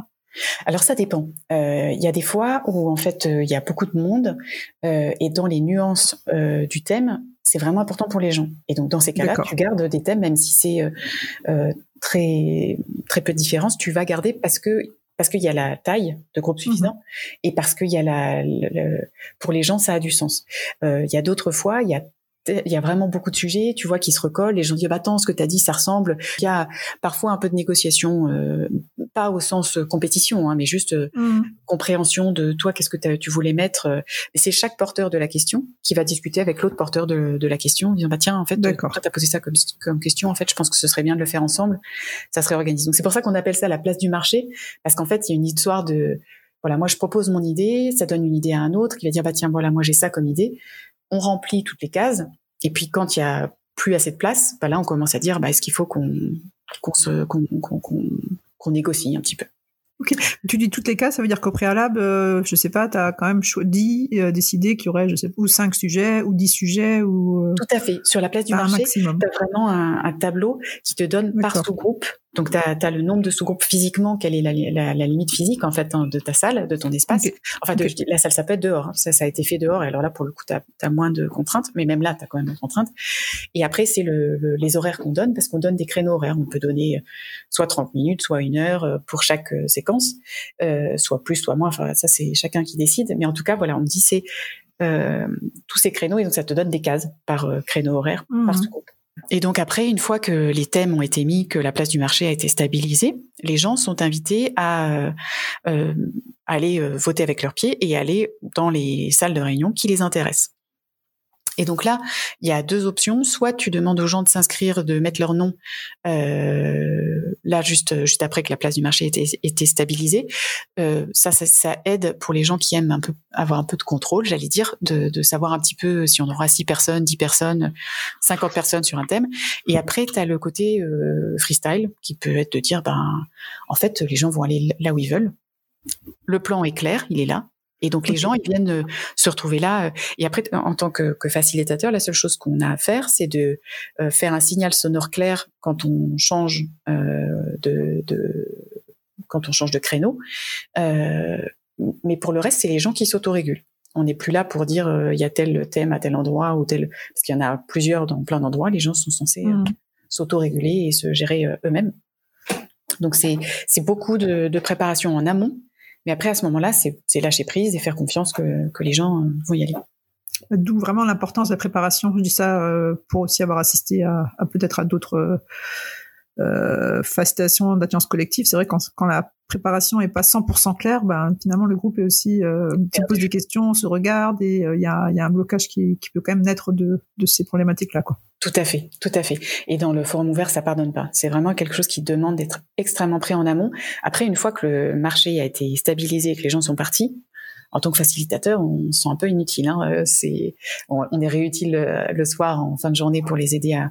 Alors ça dépend. Euh, il y a des fois où en fait il y a beaucoup de monde et dans les nuances du thème, c'est vraiment important pour les gens. Et donc dans ces cas-là, tu gardes des thèmes, même si c'est euh, euh, très très peu de différence, tu vas garder parce que parce qu'il y a la taille de groupe suffisant mhm. et parce qu'il y a la, pour les gens ça a du sens. Euh, il y a d'autres fois, il y a il y a vraiment beaucoup de sujets, tu vois, qui se recollent. Les gens disent, bah, attends, ce que tu as dit, ça ressemble. Il y a parfois un peu de négociation, euh, pas au sens euh, compétition, hein, mais juste euh, mmh. compréhension de toi, qu'est-ce que tu voulais mettre. Euh. C'est chaque porteur de la question qui va discuter avec l'autre porteur de, de, la question, en disant, bah, tiens, en fait, tu as posé ça comme, comme question. En fait, je pense que ce serait bien de le faire ensemble. Ça serait organisé. Donc, c'est pour ça qu'on appelle ça la place du marché, parce qu'en fait, il y a une histoire de, voilà, moi, je propose mon idée, ça donne une idée à un autre qui va dire, bah, tiens, voilà, moi, j'ai ça comme idée on remplit toutes les cases. Et puis quand il y a plus assez de place, bah là on commence à dire bah, est-ce qu'il faut qu'on qu'on négocie un petit peu. Ok. Tu dis toutes les cases, ça veut dire qu'au préalable, euh, je sais pas, tu as quand même dit, euh, décidé qu'il y aurait, je sais pas, ou cinq sujets, ou dix sujets, ou... Euh, Tout à fait. Sur la place du marché, tu as vraiment un, un, tableau qui te donne par sous-groupe donc, tu as, le nombre de sous-groupes physiquement, quelle est la, la, la, limite physique en fait hein, de ta salle, de ton espace. Enfin, de, la salle, ça peut être dehors. Hein. Ça, ça a été fait dehors. Et alors là, pour le coup, tu as, moins de contraintes. Mais même là, tu as quand même des contraintes. Et après, c'est le, les horaires qu'on donne, parce qu'on donne des créneaux horaires. On peut donner euh, soit 30 minutes, soit une heure euh, pour chaque euh, séquence, euh, soit plus, soit moins. Enfin, ça, c'est chacun qui décide. Mais en tout cas, voilà, on dit c'est euh, tous ces créneaux. Et donc, ça te donne des cases par créneau horaire, par mmh. sous-groupe. Et donc après, une fois que les thèmes ont été mis, que la place du marché a été stabilisée, les gens sont invités à euh, aller euh, voter avec leurs pieds et aller dans les salles de réunion qui les intéressent. Et donc là, il y a deux options. Soit tu demandes aux gens de s'inscrire, de mettre leur nom euh, là juste juste après que la place du marché était, était stabilisée. Euh, ça, ça, aide pour les gens qui aiment un peu avoir un peu de contrôle, j'allais dire, de, savoir un petit peu si on aura six personnes, dix personnes, 50 personnes sur un thème. Et après, tu as le côté euh, freestyle qui peut être de dire, ben, en fait, les gens vont aller là où ils veulent. Le plan est clair, il est là. Et donc les gens, ils viennent euh, se retrouver là. Euh, et après, en tant que, que facilitateur, la seule chose qu'on a à faire, c'est de euh, faire un signal sonore clair quand on change de, de, quand on change de créneau. mais pour le reste, c'est les gens qui s'autorégulent. On n'est plus là pour dire il y a tel thème à tel endroit ou tel parce qu'il y en a plusieurs dans plein d'endroits. Les gens sont censés mmh. s'autoréguler et se gérer eux-mêmes. Donc c'est c'est beaucoup de, de préparation en amont mais après, à ce moment-là, c'est lâcher prise et faire confiance que, les gens euh, vont y aller. D'où vraiment l'importance de la préparation. Je dis ça euh, pour aussi avoir assisté à, à peut-être à d'autres euh, facilitations d'attirance collective. C'est vrai quand, quand la préparation est pas 100% claire, ben finalement le groupe est aussi euh, se pose des questions, se regarde et euh, il y, a, y, a, un blocage qui, qui, peut quand même naître de, de ces problématiques-là. Quoi. Tout à fait, tout à fait. Et dans le forum ouvert, ça pardonne pas. C'est vraiment quelque chose qui demande d'être extrêmement prêt en amont. Après, une fois que le marché a été stabilisé et que les gens sont partis, en tant que facilitateur, on se sent un peu inutile. Hein. Euh, c'est, on, est réutile le, soir en fin de journée pour les aider à,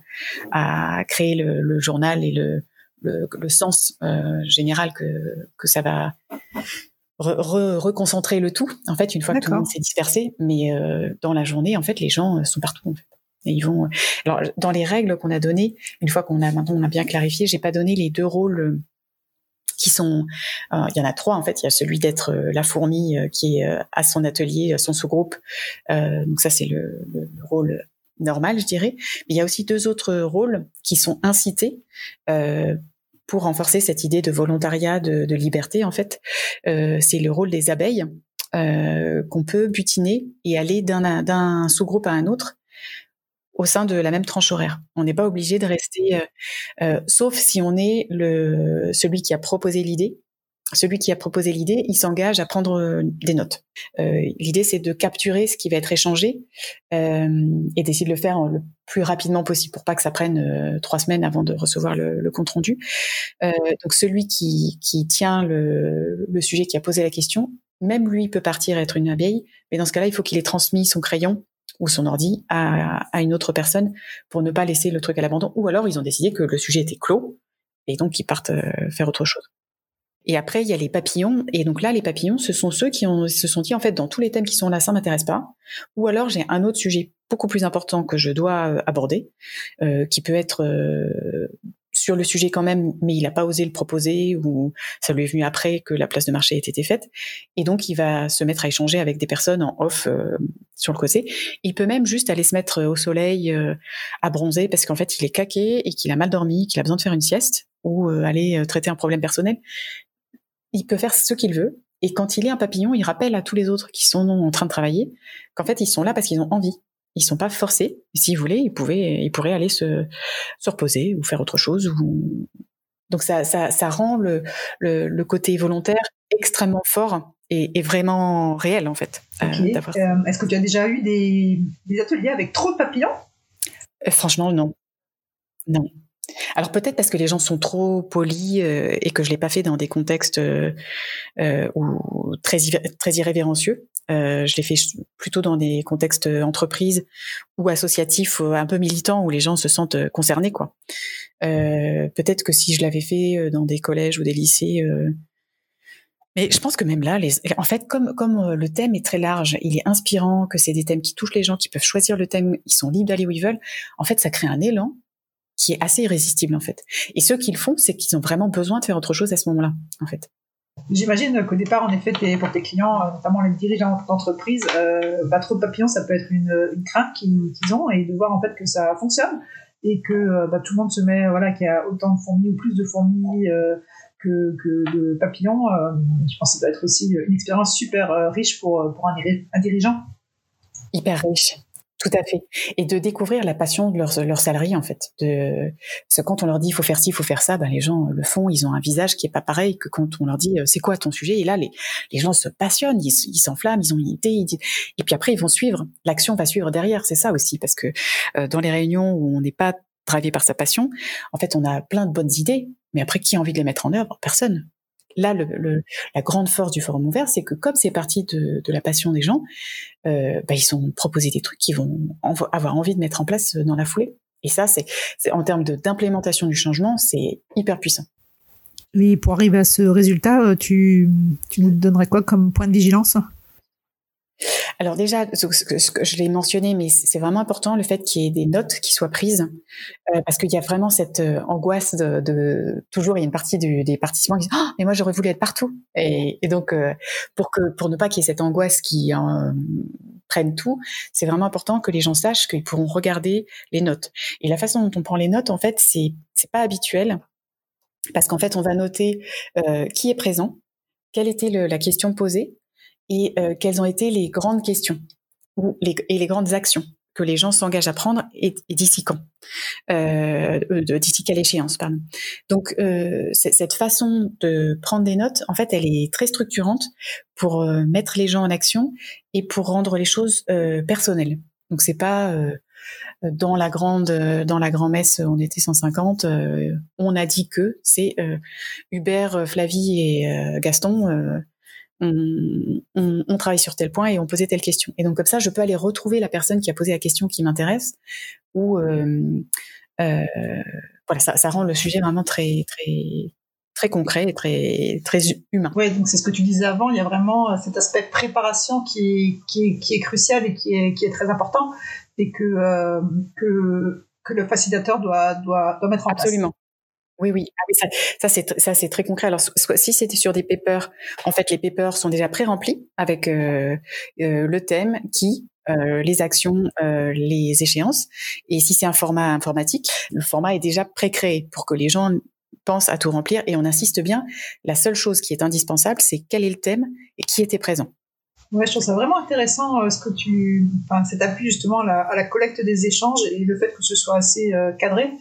à créer le, le, journal et le, sens euh, général que, que ça va reconcentrer le tout. En fait, une fois que tout le monde s'est dispersé, mais euh, dans la journée, en fait, les gens sont partout. En fait. Et ils vont. Alors, dans les règles qu'on a données, une fois qu'on a maintenant on a bien clarifié, j'ai pas donné les deux rôles euh, il y en a trois en fait. Il y a celui d'être euh, la fourmi euh, qui est à son atelier, son sous-groupe. donc ça c'est le, le, rôle normal, je dirais. Mais il y a aussi deux autres rôles qui sont incités pour renforcer cette idée de volontariat, de liberté en fait. c'est le rôle des abeilles. qu'on peut butiner et aller d'un sous-groupe à un autre au sein de la même tranche horaire. On n'est pas obligé de rester, euh, euh, sauf si on est le celui qui a proposé l'idée. Celui qui a proposé l'idée, il s'engage à prendre euh, des notes. l'idée, c'est de capturer ce qui va être échangé et d'essayer de le faire le plus rapidement possible pour pas que ça prenne trois semaines avant de recevoir le, compte rendu. donc celui qui, qui tient le, le sujet, qui a posé la question, même lui peut partir être une abeille, mais dans ce cas-là, il faut qu'il ait transmis son crayon ou son ordi à, une autre personne pour ne pas laisser le truc à l'abandon. Ou alors ils ont décidé que le sujet était clos et donc ils partent euh, faire autre chose. Et après, il y a les papillons. Et donc là, les papillons, ce sont ceux qui se sont dit, en fait, dans tous les thèmes qui sont là, ça m'intéresse pas. Ou alors, j'ai un autre sujet beaucoup plus important que je dois euh, aborder, euh, qui peut être sur le sujet quand même, mais il n'a pas osé le proposer ou ça lui est venu après que la place de marché ait été faite. Et donc, il va se mettre à échanger avec des personnes en off euh, sur le côté. Il peut même juste aller se mettre au soleil euh, à bronzer parce qu'en fait, il est caqué et qu'il a mal dormi, qu'il a besoin de faire une sieste ou euh, aller traiter un problème personnel. Il peut faire ce qu'il veut. Et quand il est un papillon, il rappelle à tous les autres qui sont en train de travailler qu'en fait, ils sont là parce qu'ils ont envie ils sont pas forcés. S'ils voulaient, ils pouvaient, ils pourraient aller se, se reposer ou faire autre chose. Ou... Donc ça, ça, ça rend le, le, le, côté volontaire extrêmement fort et, et vraiment réel en fait. Euh, euh, est-ce que tu as déjà eu des, des ateliers avec trop de papillons? Euh, Franchement, non. Non. Alors peut-être parce que les gens sont trop polis euh, et que je l'ai pas fait dans des contextes euh, ou très très irrévérencieux. Euh, je l'ai fait plutôt dans des contextes entreprises ou associatifs un peu militants où les gens se sentent concernés peut-être que si je l'avais fait dans des collèges ou des lycées mais je pense que même là, en fait, comme comme le thème est très large, il est inspirant, que c'est des thèmes qui touchent les gens, qui peuvent choisir le thème, ils sont libres d'aller où ils veulent. En fait, ça crée un élan qui est assez irrésistible en fait. Et ceux qui le font, c'est qu'ils ont vraiment besoin de faire autre chose à ce moment-là, en fait. J'imagine qu'au départ, en effet, pour tes clients, euh, notamment les dirigeants d'entreprise, euh, pas trop de papillons, ça peut être une, une crainte qu'ils ont et de voir en fait que ça fonctionne et que euh, bah, tout le monde se met, voilà, qu'il y a autant de fourmis ou plus de fourmis euh, que, que, de papillons. je pense que ça doit être aussi une expérience super riche pour, pour un, un dirigeant. Hyper riche Tout à fait. Et de découvrir la passion de leurs, salariés, en fait. De, parce que quand on leur dit, il faut faire ci, il faut faire ça, ben, les gens le font, ils ont un visage qui est pas pareil que quand on leur dit, euh, c'est quoi ton sujet? Et là, les, les gens se passionnent, ils, s'enflamment, ils ont une idée, ils et puis après, ils vont suivre. L'action va suivre derrière. C'est ça aussi. Parce que, euh, dans les réunions où on n'est pas drivé par sa passion, en fait, on a plein de bonnes idées, mais après, qui a envie de les mettre en œuvre? Personne là, la grande force du forum ouvert, c'est que comme c'est parti de, la passion des gens, euh, bah, ils ont proposé des trucs qu'ils vont avoir envie de mettre en place dans la foulée. Et ça, c'est en termes d'implémentation du changement, c'est hyper puissant. Mais pour arriver à ce résultat, euh, tu nous donnerais quoi comme point de vigilance? Alors déjà, je l'ai mentionné, mais c'est vraiment important le fait qu'il y ait des notes qui soient prises, euh, parce qu'il y a vraiment cette euh, angoisse de, de, toujours il y a une partie des participants qui disent oh, mais moi j'aurais voulu être partout et, donc euh, pour que pour ne pas qu'il y ait cette angoisse qui en prenne tout, c'est vraiment important que les gens sachent qu'ils pourront regarder les notes. Et la façon dont on prend les notes, en fait, c'est c'est pas habituel parce qu'en fait on va noter qui est présent, quelle était la question posée et euh, quelles ont été les grandes questions ou les, et les grandes actions que les gens s'engagent à prendre et, d'ici quand euh, euh d'ici quelle échéance pardon. Donc euh, cette façon de prendre des notes en fait elle est très structurante pour euh, mettre les gens en action et pour rendre les choses personnelles. Donc c'est pas dans la grande dans la grand messe on était 150 on a dit que c'est Hubert Flavie et Gaston on, on, travaille sur tel point et on posait telle question. Et donc comme ça, je peux aller retrouver la personne qui a posé la question qui m'intéresse. Ou euh, euh, voilà, ça, ça, rend le sujet vraiment très très très concret et très très humain. Oui, donc c'est ce que tu disais avant. Il y a vraiment euh, cet aspect de préparation qui, qui, qui est crucial et qui est, qui est très important et que euh, que que le facilitateur doit doit, doit mettre en place. Absolument. Oui, oui, ah ça, c'est ça c'est très concret. Alors si c'était sur des papers, en fait les papers sont déjà pré-remplis avec euh, euh, le thème, qui, euh, les actions, les échéances. Et si c'est un format informatique, le format est déjà pré-créé pour que les gens pensent à tout remplir. Et on insiste bien, la seule chose qui est indispensable, c'est quel est le thème et qui était présent. Ouais, je trouve ça vraiment intéressant euh, ce que tu, enfin, cet appui justement à la, à la, collecte des échanges et le fait que ce soit assez euh, cadré.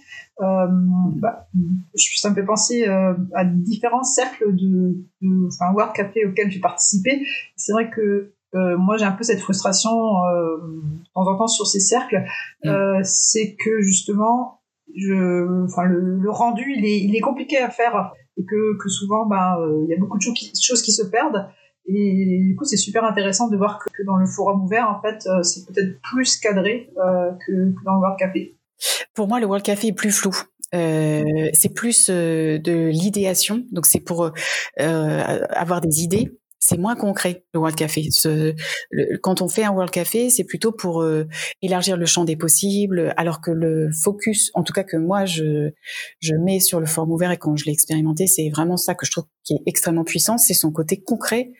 Euh, bah, ça me fait penser euh, à différents cercles de, de enfin, World Café auxquels j'ai participé. C'est vrai que euh, moi j'ai un peu cette frustration de temps en temps sur ces cercles. Mm. c'est que justement, je, enfin, le, le, rendu il est, il est compliqué à faire et que, que souvent, ben, il y a beaucoup de choses qui, choses qui se perdent. Et du coup, c'est super intéressant de voir que, dans le forum ouvert, en fait, euh, c'est peut-être plus cadré euh, que, dans le World Café. Pour moi, le World Café est plus flou. Euh, c'est plus de l'idéation, donc c'est pour avoir des idées c'est moins concret le World Café. Ce, quand on fait un World Café, c'est plutôt pour euh, élargir le champ des possibles, alors que le focus, en tout cas que moi je je mets sur le forum ouvert et quand je l'ai expérimenté, c'est vraiment ça que je trouve qui est extrêmement puissant, c'est son côté concret.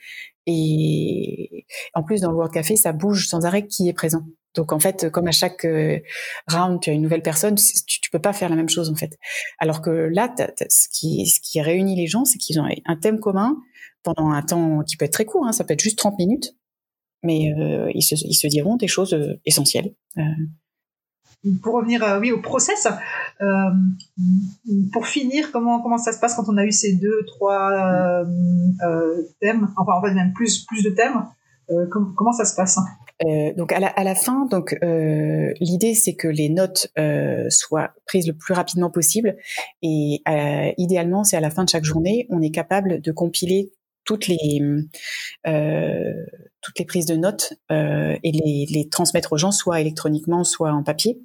Et en plus dans le World Café, ça bouge sans arrêt qui est présent. Donc en fait, comme à chaque euh, round, tu as une nouvelle personne, tu, tu peux pas faire la même chose en fait. Alors que là, ce qui ce qui réunit les gens, c'est qu'ils ont un thème commun pendant un temps qui peut être très court, hein, ça peut être juste 30 minutes, mais euh, ils, se, ils, se, diront des choses euh, essentielles. Euh. Pour revenir oui, au process, pour finir, comment, comment ça se passe quand on a eu ces deux, trois thèmes, enfin en fait même plus, plus de thèmes, comment, comment ça se passe? Donc à la, à la, fin, donc l'idée c'est que les notes soient prises le plus rapidement possible et idéalement c'est à la fin de chaque journée on est capable de compiler toutes les euh, toutes les prises de notes euh, et les, les, transmettre aux gens, soit électroniquement, soit en papier.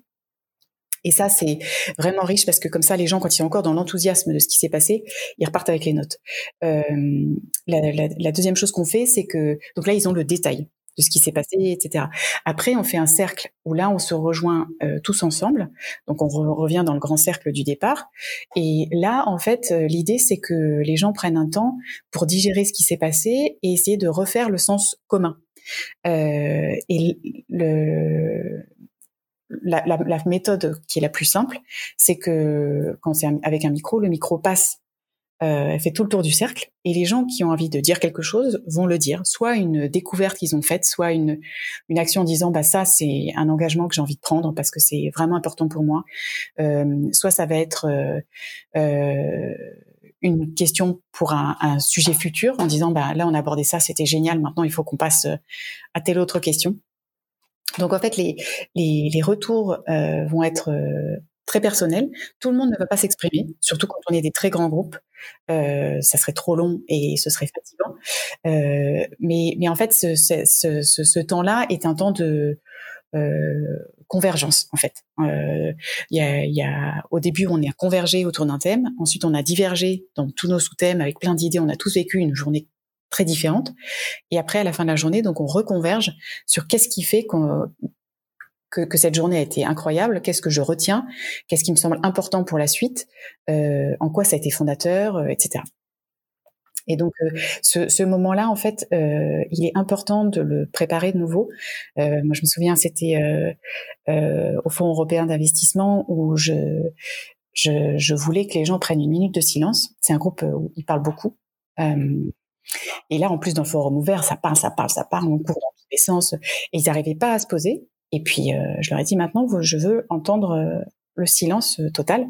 Et ça, c'est vraiment riche parce que comme ça, les gens, quand ils sont encore dans l'enthousiasme de ce qui s'est passé, ils repartent avec les notes. Euh, la, la, la, deuxième chose qu'on fait, c'est que donc là, ils ont le détail de ce qui s'est passé, etc. Après, on fait un cercle où là, on se rejoint euh, tous ensemble. Donc, on revient dans le grand cercle du départ. Et là, en fait, euh, l'idée, c'est que les gens prennent un temps pour digérer ce qui s'est passé et essayer de refaire le sens commun. Euh, et le, la, la, la, méthode qui est la plus simple, c'est que quand c'est avec un micro, le micro passe euh, elle fait tout le tour du cercle, et les gens qui ont envie de dire quelque chose vont le dire, soit une découverte qu'ils ont faite, soit une, une action en disant bah ça c'est un engagement que j'ai envie de prendre parce que c'est vraiment important pour moi, euh, soit ça va être euh, euh, une question pour un, un, sujet futur en disant bah là on a abordé ça, c'était génial, maintenant il faut qu'on passe à telle autre question. Donc en fait les les, les retours euh, vont être très personnel. Tout le monde ne va pas s'exprimer, surtout quand on est des très grands groupes. Euh, ça serait trop long et ce serait fatigant. Euh, mais, mais en fait, ce, ce, ce, ce temps-là est un temps de euh, convergence, en fait. Euh, y a, y a, au début, on est convergé autour d'un thème. Ensuite, on a divergé dans tous nos sous-thèmes avec plein d'idées. On a tous vécu une journée très différente. Et après, à la fin de la journée, donc on reconverge sur qu'est-ce qui fait qu'on que, cette journée a été incroyable, qu'est-ce que je retiens, qu'est-ce qui me semble important pour la suite, euh, en quoi ça a été fondateur, euh, etc. Et donc euh, ce, moment-là, en fait, il est important de le préparer de nouveau. moi, je me souviens, c'était au Fonds européen d'investissement où je, je, voulais que les gens prennent une minute de silence. C'est un groupe où ils parlent beaucoup. et là, en plus, dans le forum ouvert, ça parle, ça parle, ça parle, on court dans tous les sens. Et ils n'arrivaient pas à se poser. Et puis, euh, je leur ai dit maintenant, je veux entendre euh, le silence euh, total.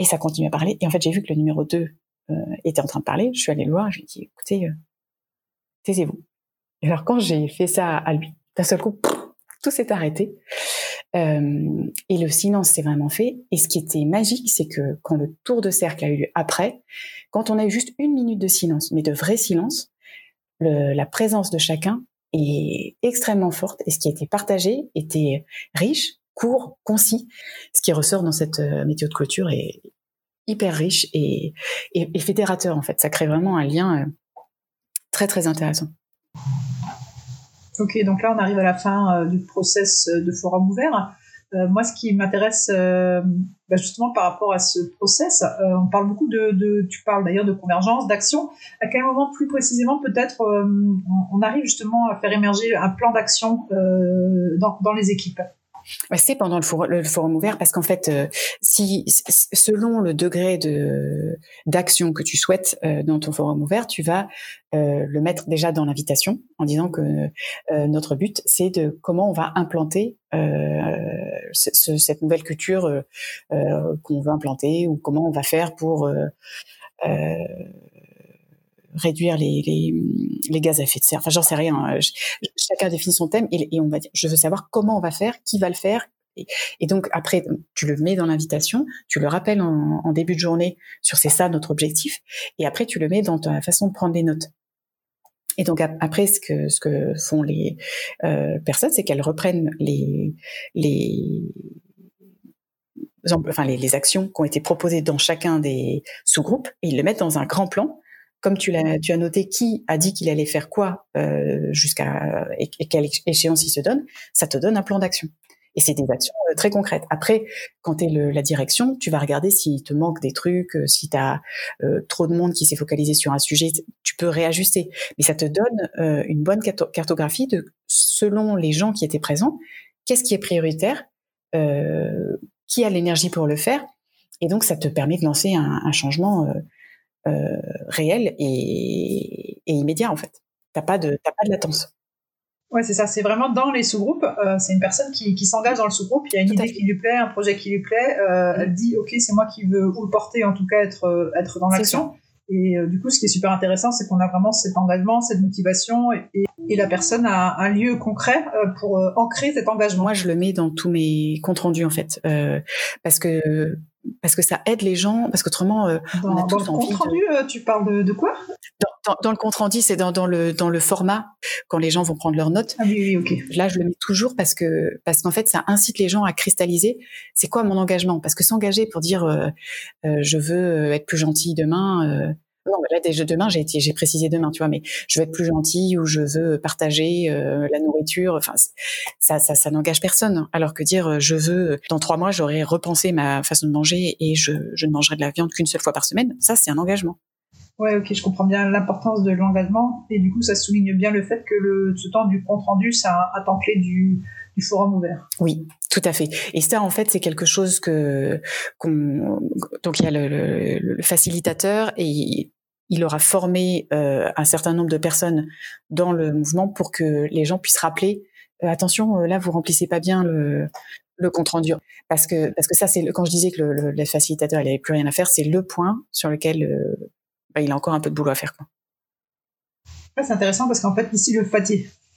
Et ça continue à parler. Et en fait, j'ai vu que le numéro 2 était en train de parler. Je suis allée le voir. Je lui ai dit, écoutez, taisez-vous. Et alors, quand j'ai fait ça à lui, d'un seul coup, tout s'est arrêté. Et le silence s'est vraiment fait. Et ce qui était magique, c'est que quand le tour de cercle a eu lieu après, quand on a eu juste une minute de silence, mais de vrai silence, le, la présence de chacun est extrêmement forte et ce qui a été partagé était riche, court, concis. Ce qui ressort dans cette euh, météo de clôture est hyper riche et, et, fédérateur en fait. Ça crée vraiment un lien euh, très très intéressant. Ok, donc là on arrive à la fin euh, du process de forum ouvert. Euh, moi, ce qui m'intéresse euh, bah, justement par rapport à ce process, euh, on parle beaucoup de, de tu parles d'ailleurs de convergence, d'action. À quel moment plus précisément peut-être on, arrive justement à faire émerger un plan d'action dans, dans les équipes? C'est pendant le forum, ouvert parce qu'en fait, euh, si selon le degré de d'action que tu souhaites euh, dans ton forum ouvert, tu vas euh, le mettre déjà dans l'invitation en disant que notre but c'est de comment on va implanter cette nouvelle culture qu'on veut implanter ou comment on va faire pour réduire les, les, gaz à effet de serre. Enfin, j'en sais rien. Hein. chacun définit son thème et, on va dire, je veux savoir comment on va faire, qui va le faire. Et, donc après, tu le mets dans l'invitation, tu le rappelles en, début de journée sur c'est ça notre objectif, et après tu le mets dans ta façon de prendre des notes. Et donc après, ce que ce que font les euh, personnes, c'est qu'elles reprennent les, les, actions qui ont été proposées dans chacun des sous-groupes et ils le mettent dans un grand plan comme tu l'as, tu as noté qui a dit qu'il allait faire quoi euh, jusqu'à et, quelle échéance il se donne, ça te donne un plan d'action. Et c'est des actions euh, très concrètes. Après, quand tu es la direction, tu vas regarder s'il te manque des trucs, euh, si tu as euh, trop de monde qui s'est focalisé sur un sujet, tu peux réajuster. Mais ça te donne euh, une bonne cartographie de, selon les gens qui étaient présents, qu'est-ce qui est prioritaire, qui a l'énergie pour le faire. Et donc, ça te permet de lancer un, un changement euh, réel et, et, immédiat en fait. T'as pas de t'as pas de latence. Ouais, c'est ça. C'est vraiment dans les sous-groupes. Euh, c'est une personne qui, qui s'engage dans le sous-groupe. Il y a une idée qui lui plaît, un projet qui lui plaît. Euh. Elle dit, ok, c'est moi qui veux ou le porter, en tout cas être euh, être dans l'action. Et euh, du coup, ce qui est super intéressant, c'est qu'on a vraiment cet engagement, cette motivation, et, et la personne a un lieu concret pour ancrer cet engagement. Moi, je le mets dans tous mes comptes rendus en fait, parce que parce que ça aide les gens, parce qu'autrement, euh, on a dans le compte rendu, euh, tu parles de, quoi? Dans, dans, le compte rendu, c'est dans, dans, le dans le format quand les gens vont prendre leurs notes. Ah oui, oui, ok. Là, je le mets toujours parce que parce qu'en fait, ça incite les gens à cristalliser. C'est quoi mon engagement? Parce que s'engager pour dire euh, je veux être plus gentil demain non, là déjà demain j'ai j'ai précisé demain, tu vois, mais je veux être plus gentil ou je veux partager euh, la nourriture. Enfin, ça, ça, ça n'engage personne. Alors que dire je veux dans trois mois j'aurais repensé ma façon de manger et je, je ne mangerai de la viande qu'une seule fois par semaine. Ça, c'est un engagement. Ouais, ok, je comprends bien l'importance de l'engagement et du coup ça souligne bien le fait que le, ce temps du compte rendu c'est un, temps clé du du forum ouvert. Oui, tout à fait. Et ça, en fait, c'est quelque chose que qu'on donc il y a le, le, facilitateur et il aura formé euh, un certain nombre de personnes dans le mouvement pour que les gens puissent rappeler euh, attention, euh, là vous remplissez pas bien le, compte rendu parce que ça c'est quand je disais que le, facilitateur il avait plus rien à faire, c'est le point sur lequel bah, il a encore un peu de boulot à faire. C'est intéressant parce qu'en fait ici le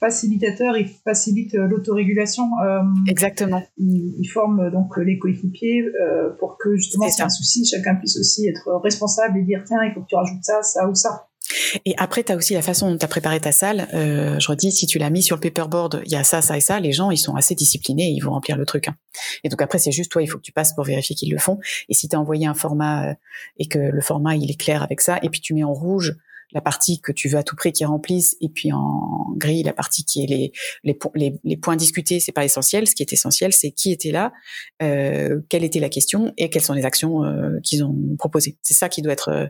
facilitateur, il facilite euh, l'autorégulation. Euh, Exactement. Il, forme donc les coéquipiers euh, pour que justement, c'est un souci, chacun puisse aussi être responsable et dire tiens, il faut que tu rajoutes ça, ça ou ça. Et après, tu as aussi la façon dont tu as préparé ta salle. je redis, si tu l'as mis sur le paperboard, il y a ça, ça et ça, les gens, ils sont assez disciplinés, ils vont remplir le truc. Hein. Et donc après, c'est juste toi, il faut que tu passes pour vérifier qu'ils le font. Et si tu as envoyé un format et que le format, il est clair avec ça, et puis tu mets en rouge la partie que tu veux à tout prix qui remplisse, et puis en gris la partie qui est les les, les, les points discutés, c'est pas essentiel. Ce qui est essentiel, c'est qui était là, euh, quelle était la question et quelles sont les actions euh, qu'ils ont proposées. C'est ça qui doit être. Euh,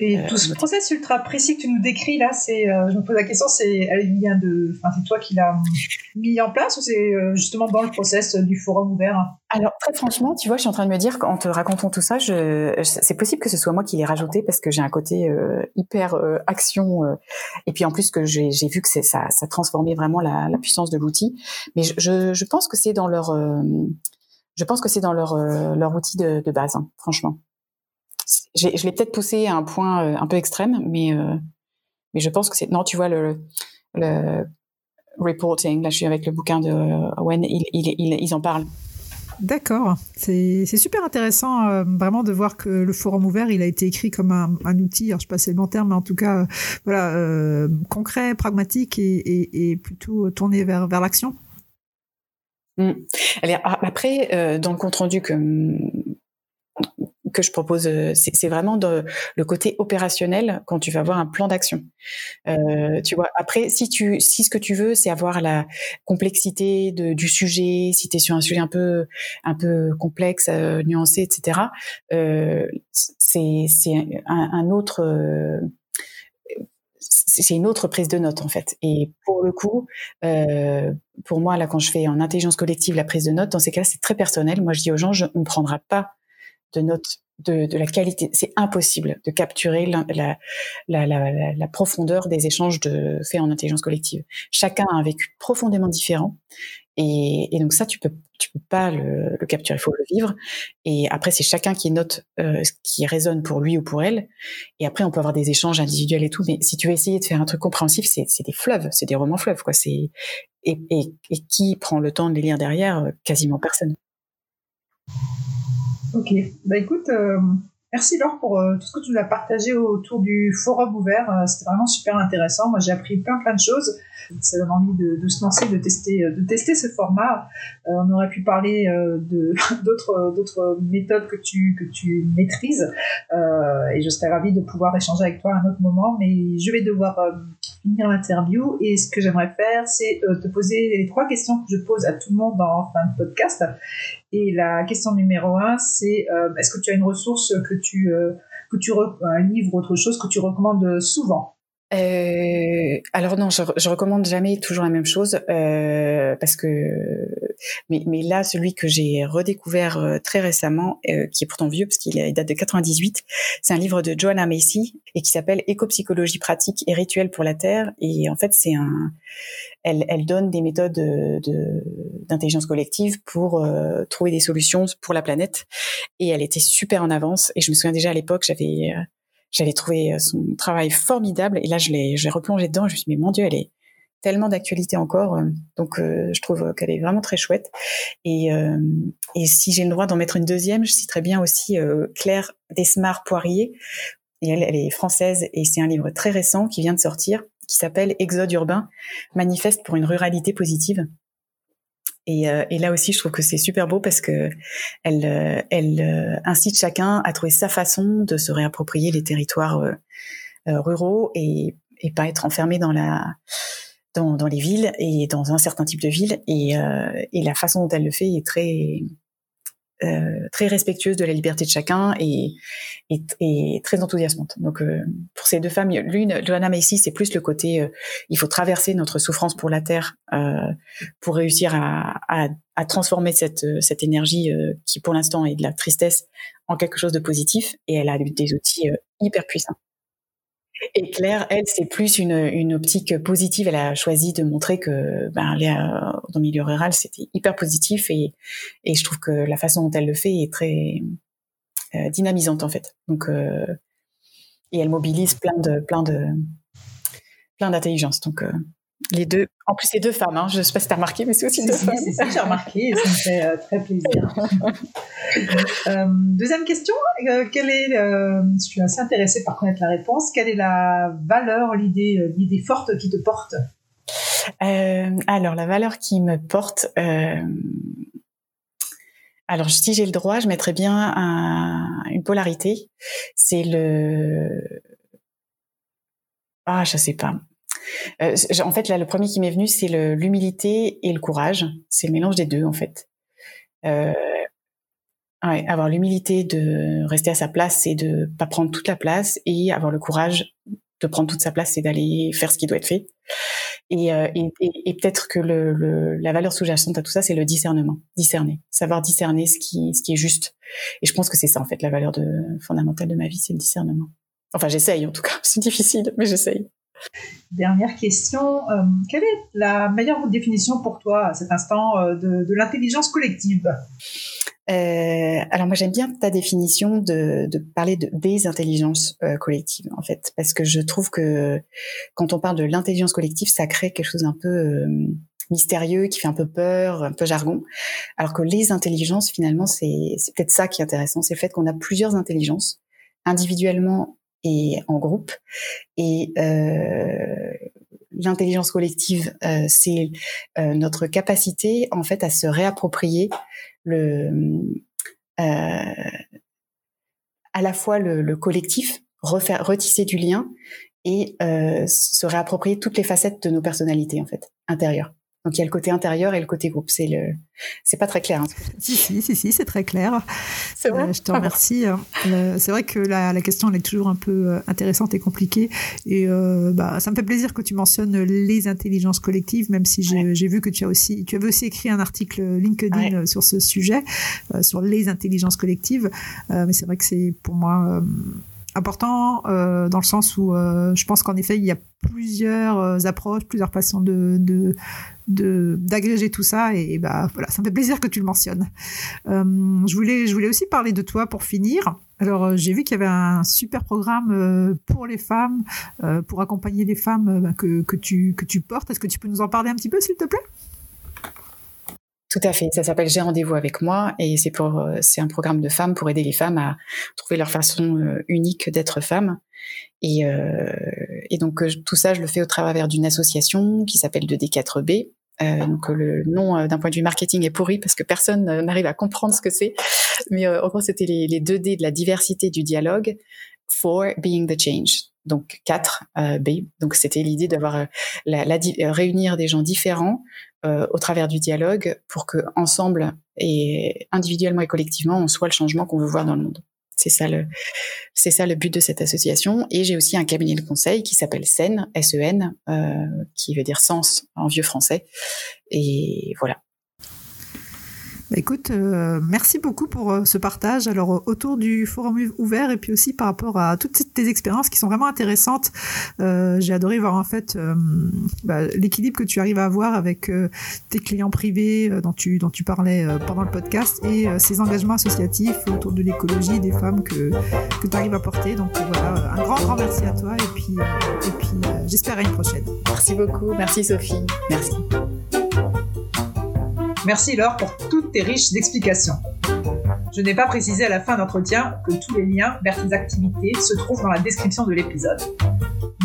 et tout ce process ultra précis que tu nous décris là, c'est, euh, je me pose la question, c'est, elle vient de, enfin, c'est toi qui l'as mis en place ou c'est justement dans le process du forum ouvert? Alors très franchement, tu vois, je suis en train de me dire qu'en te racontant tout ça, je, c'est possible que ce soit moi qui l'ai rajouté parce que j'ai un côté hyper action. Euh, et puis en plus que j'ai vu que ça, ça transformait vraiment la, la puissance de l'outil. Mais je, je, je, pense que c'est dans leur, euh, je pense que c'est dans leur, euh, leur outil de, de base, hein, franchement. Je l'ai peut-être poussé à un point un peu extrême, mais mais je pense que c'est non, tu vois le, le reporting. Là, je suis avec le bouquin de Owen. ils, ils, ils en parlent. D'accord, c'est super intéressant euh, vraiment de voir que le forum ouvert, il a été écrit comme un, un outil, alors je sais pas si c'est le bon terme, mais en tout cas, euh, voilà, euh, concret, pragmatique et, et, et, plutôt tourné vers, vers l'action. Mmh. Après, dans le compte rendu que que je propose, euh, c'est vraiment de, le côté opérationnel quand tu vas avoir un plan d'action. Euh, tu vois. Après, si tu, si ce que tu veux, c'est avoir la complexité du sujet, si tu es sur un sujet un peu, un peu complexe, euh, nuancé, etc. Euh, c'est un, autre c'est une autre prise de notes en fait. Et pour le coup, pour moi là, quand je fais en intelligence collective la prise de notes, dans ces cas, c'est très personnel. Moi, je dis aux gens, je, on ne prendra pas de notes de, la qualité. C'est impossible de capturer la, profondeur des échanges de, faits en intelligence collective. Chacun a un vécu profondément différent. Et, donc ça, tu peux, tu peux pas le, capturer, il faut le vivre. Et après, c'est chacun qui note euh, ce qui résonne pour lui ou pour elle. Et après, on peut avoir des échanges individuels et tout. Mais si tu veux essayer de faire un truc compréhensif, c'est, des fleuves, c'est des romans fleuves, quoi. C'est et qui prend le temps de les lire derrière? Quasiment personne. Ok, bah écoute, euh, merci Laure pour euh, tout ce que tu nous as partagé autour du forum ouvert. Euh, c'était vraiment super intéressant. Moi, j'ai appris plein plein de choses. Ça donne envie de, se lancer, de tester, de tester ce format. on aurait pu parler d'autres méthodes que tu que tu maîtrises. et je serais ravie de pouvoir échanger avec toi à un autre moment. Mais je vais devoir finir l'interview et ce que j'aimerais faire, c'est te poser les trois questions que je pose à tout le monde en fin de podcast. Et la question numéro un, c'est euh, est-ce que tu as une ressource que tu, euh, que tu un livre, autre chose que tu recommandes souvent? Euh, alors non, je, je recommande jamais toujours la même chose euh, parce que mais, mais là celui que j'ai redécouvert euh, très récemment, euh, qui est pourtant vieux parce qu'il date de 98, c'est un livre de Joanna Macy et qui s'appelle Écopsychologie pratique et rituel pour la Terre et en fait c'est un elle, elle donne des méthodes d'intelligence collective pour euh, trouver des solutions pour la planète. Et elle était super en avance. Et je me souviens déjà à l'époque j'avais j'avais trouvé euh, son travail formidable et là je l'ai j'ai replongé dedans je me suis dit mais mon dieu elle est tellement d'actualité encore euh, donc euh, je trouve qu'elle est vraiment très chouette. Et et si j'ai le droit d'en mettre une deuxième je citerai bien aussi Claire Desmar Poirier. Et elle, elle est française et c'est un livre très récent qui vient de sortir qui s'appelle Exode urbain manifeste pour une ruralité positive et, euh, et, là aussi, je trouve que c'est super beau parce que elle, euh, elle euh, incite chacun à trouver sa façon de se réapproprier les territoires ruraux et, et pas être enfermé dans la dans, dans, les villes et dans un certain type de ville. Et, et la façon dont elle le fait est très euh, très respectueuse de la liberté de chacun et, très enthousiasmante. Donc pour ces deux femmes, l'une, Joanna Macy, c'est plus le côté il faut traverser notre souffrance pour la terre pour réussir à, transformer cette énergie qui pour l'instant est de la tristesse en quelque chose de positif et elle a des outils hyper puissants. Et Claire, elle, c'est plus une, une, optique positive. Elle a choisi de montrer que ben, dans le milieu rural, c'était hyper positif et, et je trouve que la façon dont elle le fait est très euh, dynamisante en fait. Donc, euh, et elle mobilise plein de plein de plein d'intelligence. Donc, euh, les deux. En plus, c'est deux femmes. Hein. Je ne sais pas si tu as remarqué, mais c'est aussi deux femmes. C'est ça, j'ai remarqué et ça me fait euh, très plaisir. euh, deuxième question. Euh, quelle est, je suis assez intéressée par connaître la réponse. Quelle est la valeur, l'idée, l'idée forte qui te porte? Alors, la valeur qui me porte. Alors, si j'ai le droit, je mettrais bien un, une polarité. C'est le. Ah, je sais pas. Euh, en fait, là, le premier qui m'est venu, c'est l'humilité et le courage. C'est le mélange des deux, en fait. Euh, ouais, avoir l'humilité de rester à sa place et de pas prendre toute la place, et avoir le courage de prendre toute sa place et d'aller faire ce qui doit être fait. Et, euh, peut-être que la valeur sous-jacente à tout ça, c'est le discernement, discerner, savoir discerner ce qui, est juste. Et je pense que c'est ça en fait la valeur fondamentale de ma vie, c'est le discernement. Enfin, j'essaye en tout cas. C'est difficile, mais j'essaye. Dernière question, euh, quelle est la meilleure définition pour toi à cet instant euh, de, l'intelligence collective? Euh, alors moi j'aime bien ta définition de, parler de, des intelligences collectives en fait parce que je trouve que quand on parle de l'intelligence collective ça crée quelque chose d'un peu mystérieux qui fait un peu peur un peu jargon alors que les intelligences finalement c'est c'est peut-être ça qui est intéressant c'est le fait qu'on a plusieurs intelligences individuellement et en groupe. Et euh, l'intelligence collective, euh, c'est euh, notre capacité en fait à se réapproprier le à la fois le, le, collectif, refaire retisser du lien et se réapproprier toutes les facettes de nos personnalités en fait intérieures. Donc il y a le côté intérieur et le côté groupe. C'est le, c'est pas très clair. Hein, si si si si, c'est très clair. C'est vrai. Euh, je te remercie. Euh, c'est vrai que la, la, question elle est toujours un peu euh, intéressante et compliquée. Et euh, bah ça me fait plaisir que tu mentionnes les intelligences collectives, même si j'ai vu que tu as aussi, tu avais aussi écrit un article LinkedIn sur ce sujet, sur les intelligences collectives. mais c'est vrai que c'est pour moi important euh, dans le sens où euh, je pense qu'en effet il y a plusieurs approches, plusieurs façons de de d'agréger tout ça et, bah voilà ça me fait plaisir que tu le mentionnes. je voulais je voulais aussi parler de toi pour finir. Alors j'ai vu qu'il y avait un super programme pour les femmes, pour accompagner les femmes bah, que que tu que tu portes. Est-ce que tu peux nous en parler un petit peu s'il te plaît? Tout à fait. Ça s'appelle J'ai rendez-vous avec moi et c'est pour euh, c'est un programme de femmes pour aider les femmes à trouver leur façon euh, unique d'être femme. Et, euh, et donc tout ça, je le fais au travers d'une association qui s'appelle 2D4B. Euh, donc le nom d'un point de vue marketing est pourri parce que personne n'arrive à comprendre ce que c'est. Mais en gros, c'était les, les 2D de la diversité du dialogue for being the change donc 4 euh, B. Donc c'était l'idée d'avoir la, la, réunir des gens différents euh, au travers du dialogue pour que ensemble et individuellement et collectivement on soit le changement qu'on veut voir dans le monde. C'est ça le c'est ça le but de cette association. Et j'ai aussi un cabinet de conseil qui s'appelle SEN S E N euh, qui veut dire sens en vieux français. Et voilà. Bah, écoute, euh, merci beaucoup pour euh, ce partage. Alors euh, autour du forum ouvert et puis aussi par rapport à toutes tes expériences qui sont vraiment intéressantes. J'ai adoré voir en fait bah, l'équilibre que tu arrives à avoir avec tes clients privés dont tu dont tu parlais pendant le podcast et ces engagements associatifs autour de l'écologie des femmes que que tu arrives à porter. Donc voilà, un grand grand merci à toi et puis et puis j'espère à une prochaine. Merci beaucoup, merci Sophie, merci. Merci Laure pour toutes tes riches explications. Je n'ai pas précisé à la fin d'entretien que tous les liens vers tes activités se trouvent dans la description de l'épisode.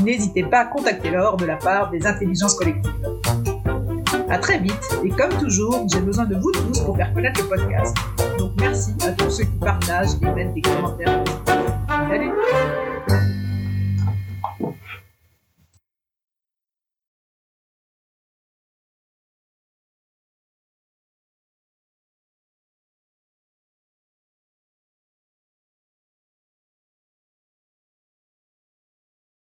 N'hésitez pas à contacter Laure de la part des intelligences collectives. À très vite, et comme toujours, j'ai besoin de vous tous pour faire connaître le podcast. Donc merci à tous ceux qui partagent et mettent des commentaires. Salut